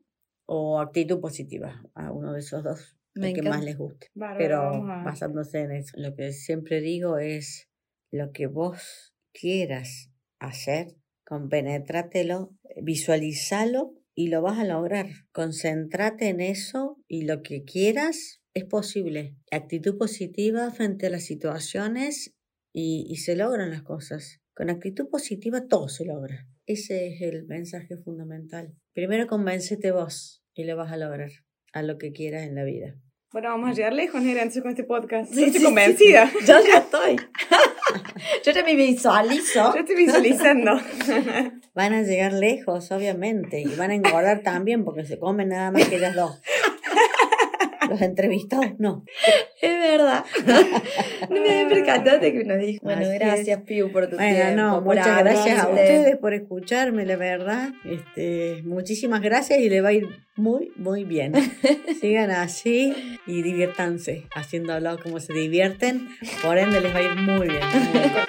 Speaker 4: o actitud positiva, a uno de esos dos, el que más les guste. Pero basándose en eso, lo que siempre digo es lo que vos quieras hacer, compenétratelo, visualízalo y lo vas a lograr. Concéntrate en eso y lo que quieras es posible. Actitud positiva frente a las situaciones y, y se logran las cosas. Con actitud positiva todo se logra. Ese es el mensaje fundamental. Primero convéncete vos y lo vas a lograr a lo que quieras en la vida.
Speaker 2: Bueno, vamos a llegar lejos, Nerenzo, con este podcast. estoy convencida.
Speaker 1: Yo ya estoy. Yo ya me visualizo.
Speaker 2: Yo estoy visualizando.
Speaker 4: Van a llegar lejos, obviamente, y van a engordar también porque se comen nada más que ellas dos. Los entrevistados, no.
Speaker 1: Es verdad. No me percatado de que nos dijo. Bueno, gracias, Piu, por tu bueno, No,
Speaker 4: muchas gracias a ustedes por escucharme, la verdad. Este, muchísimas gracias y le va a ir muy, muy bien. Sigan así y diviértanse haciéndolo como se divierten. Por ende, les va a ir muy bien. Muy bien.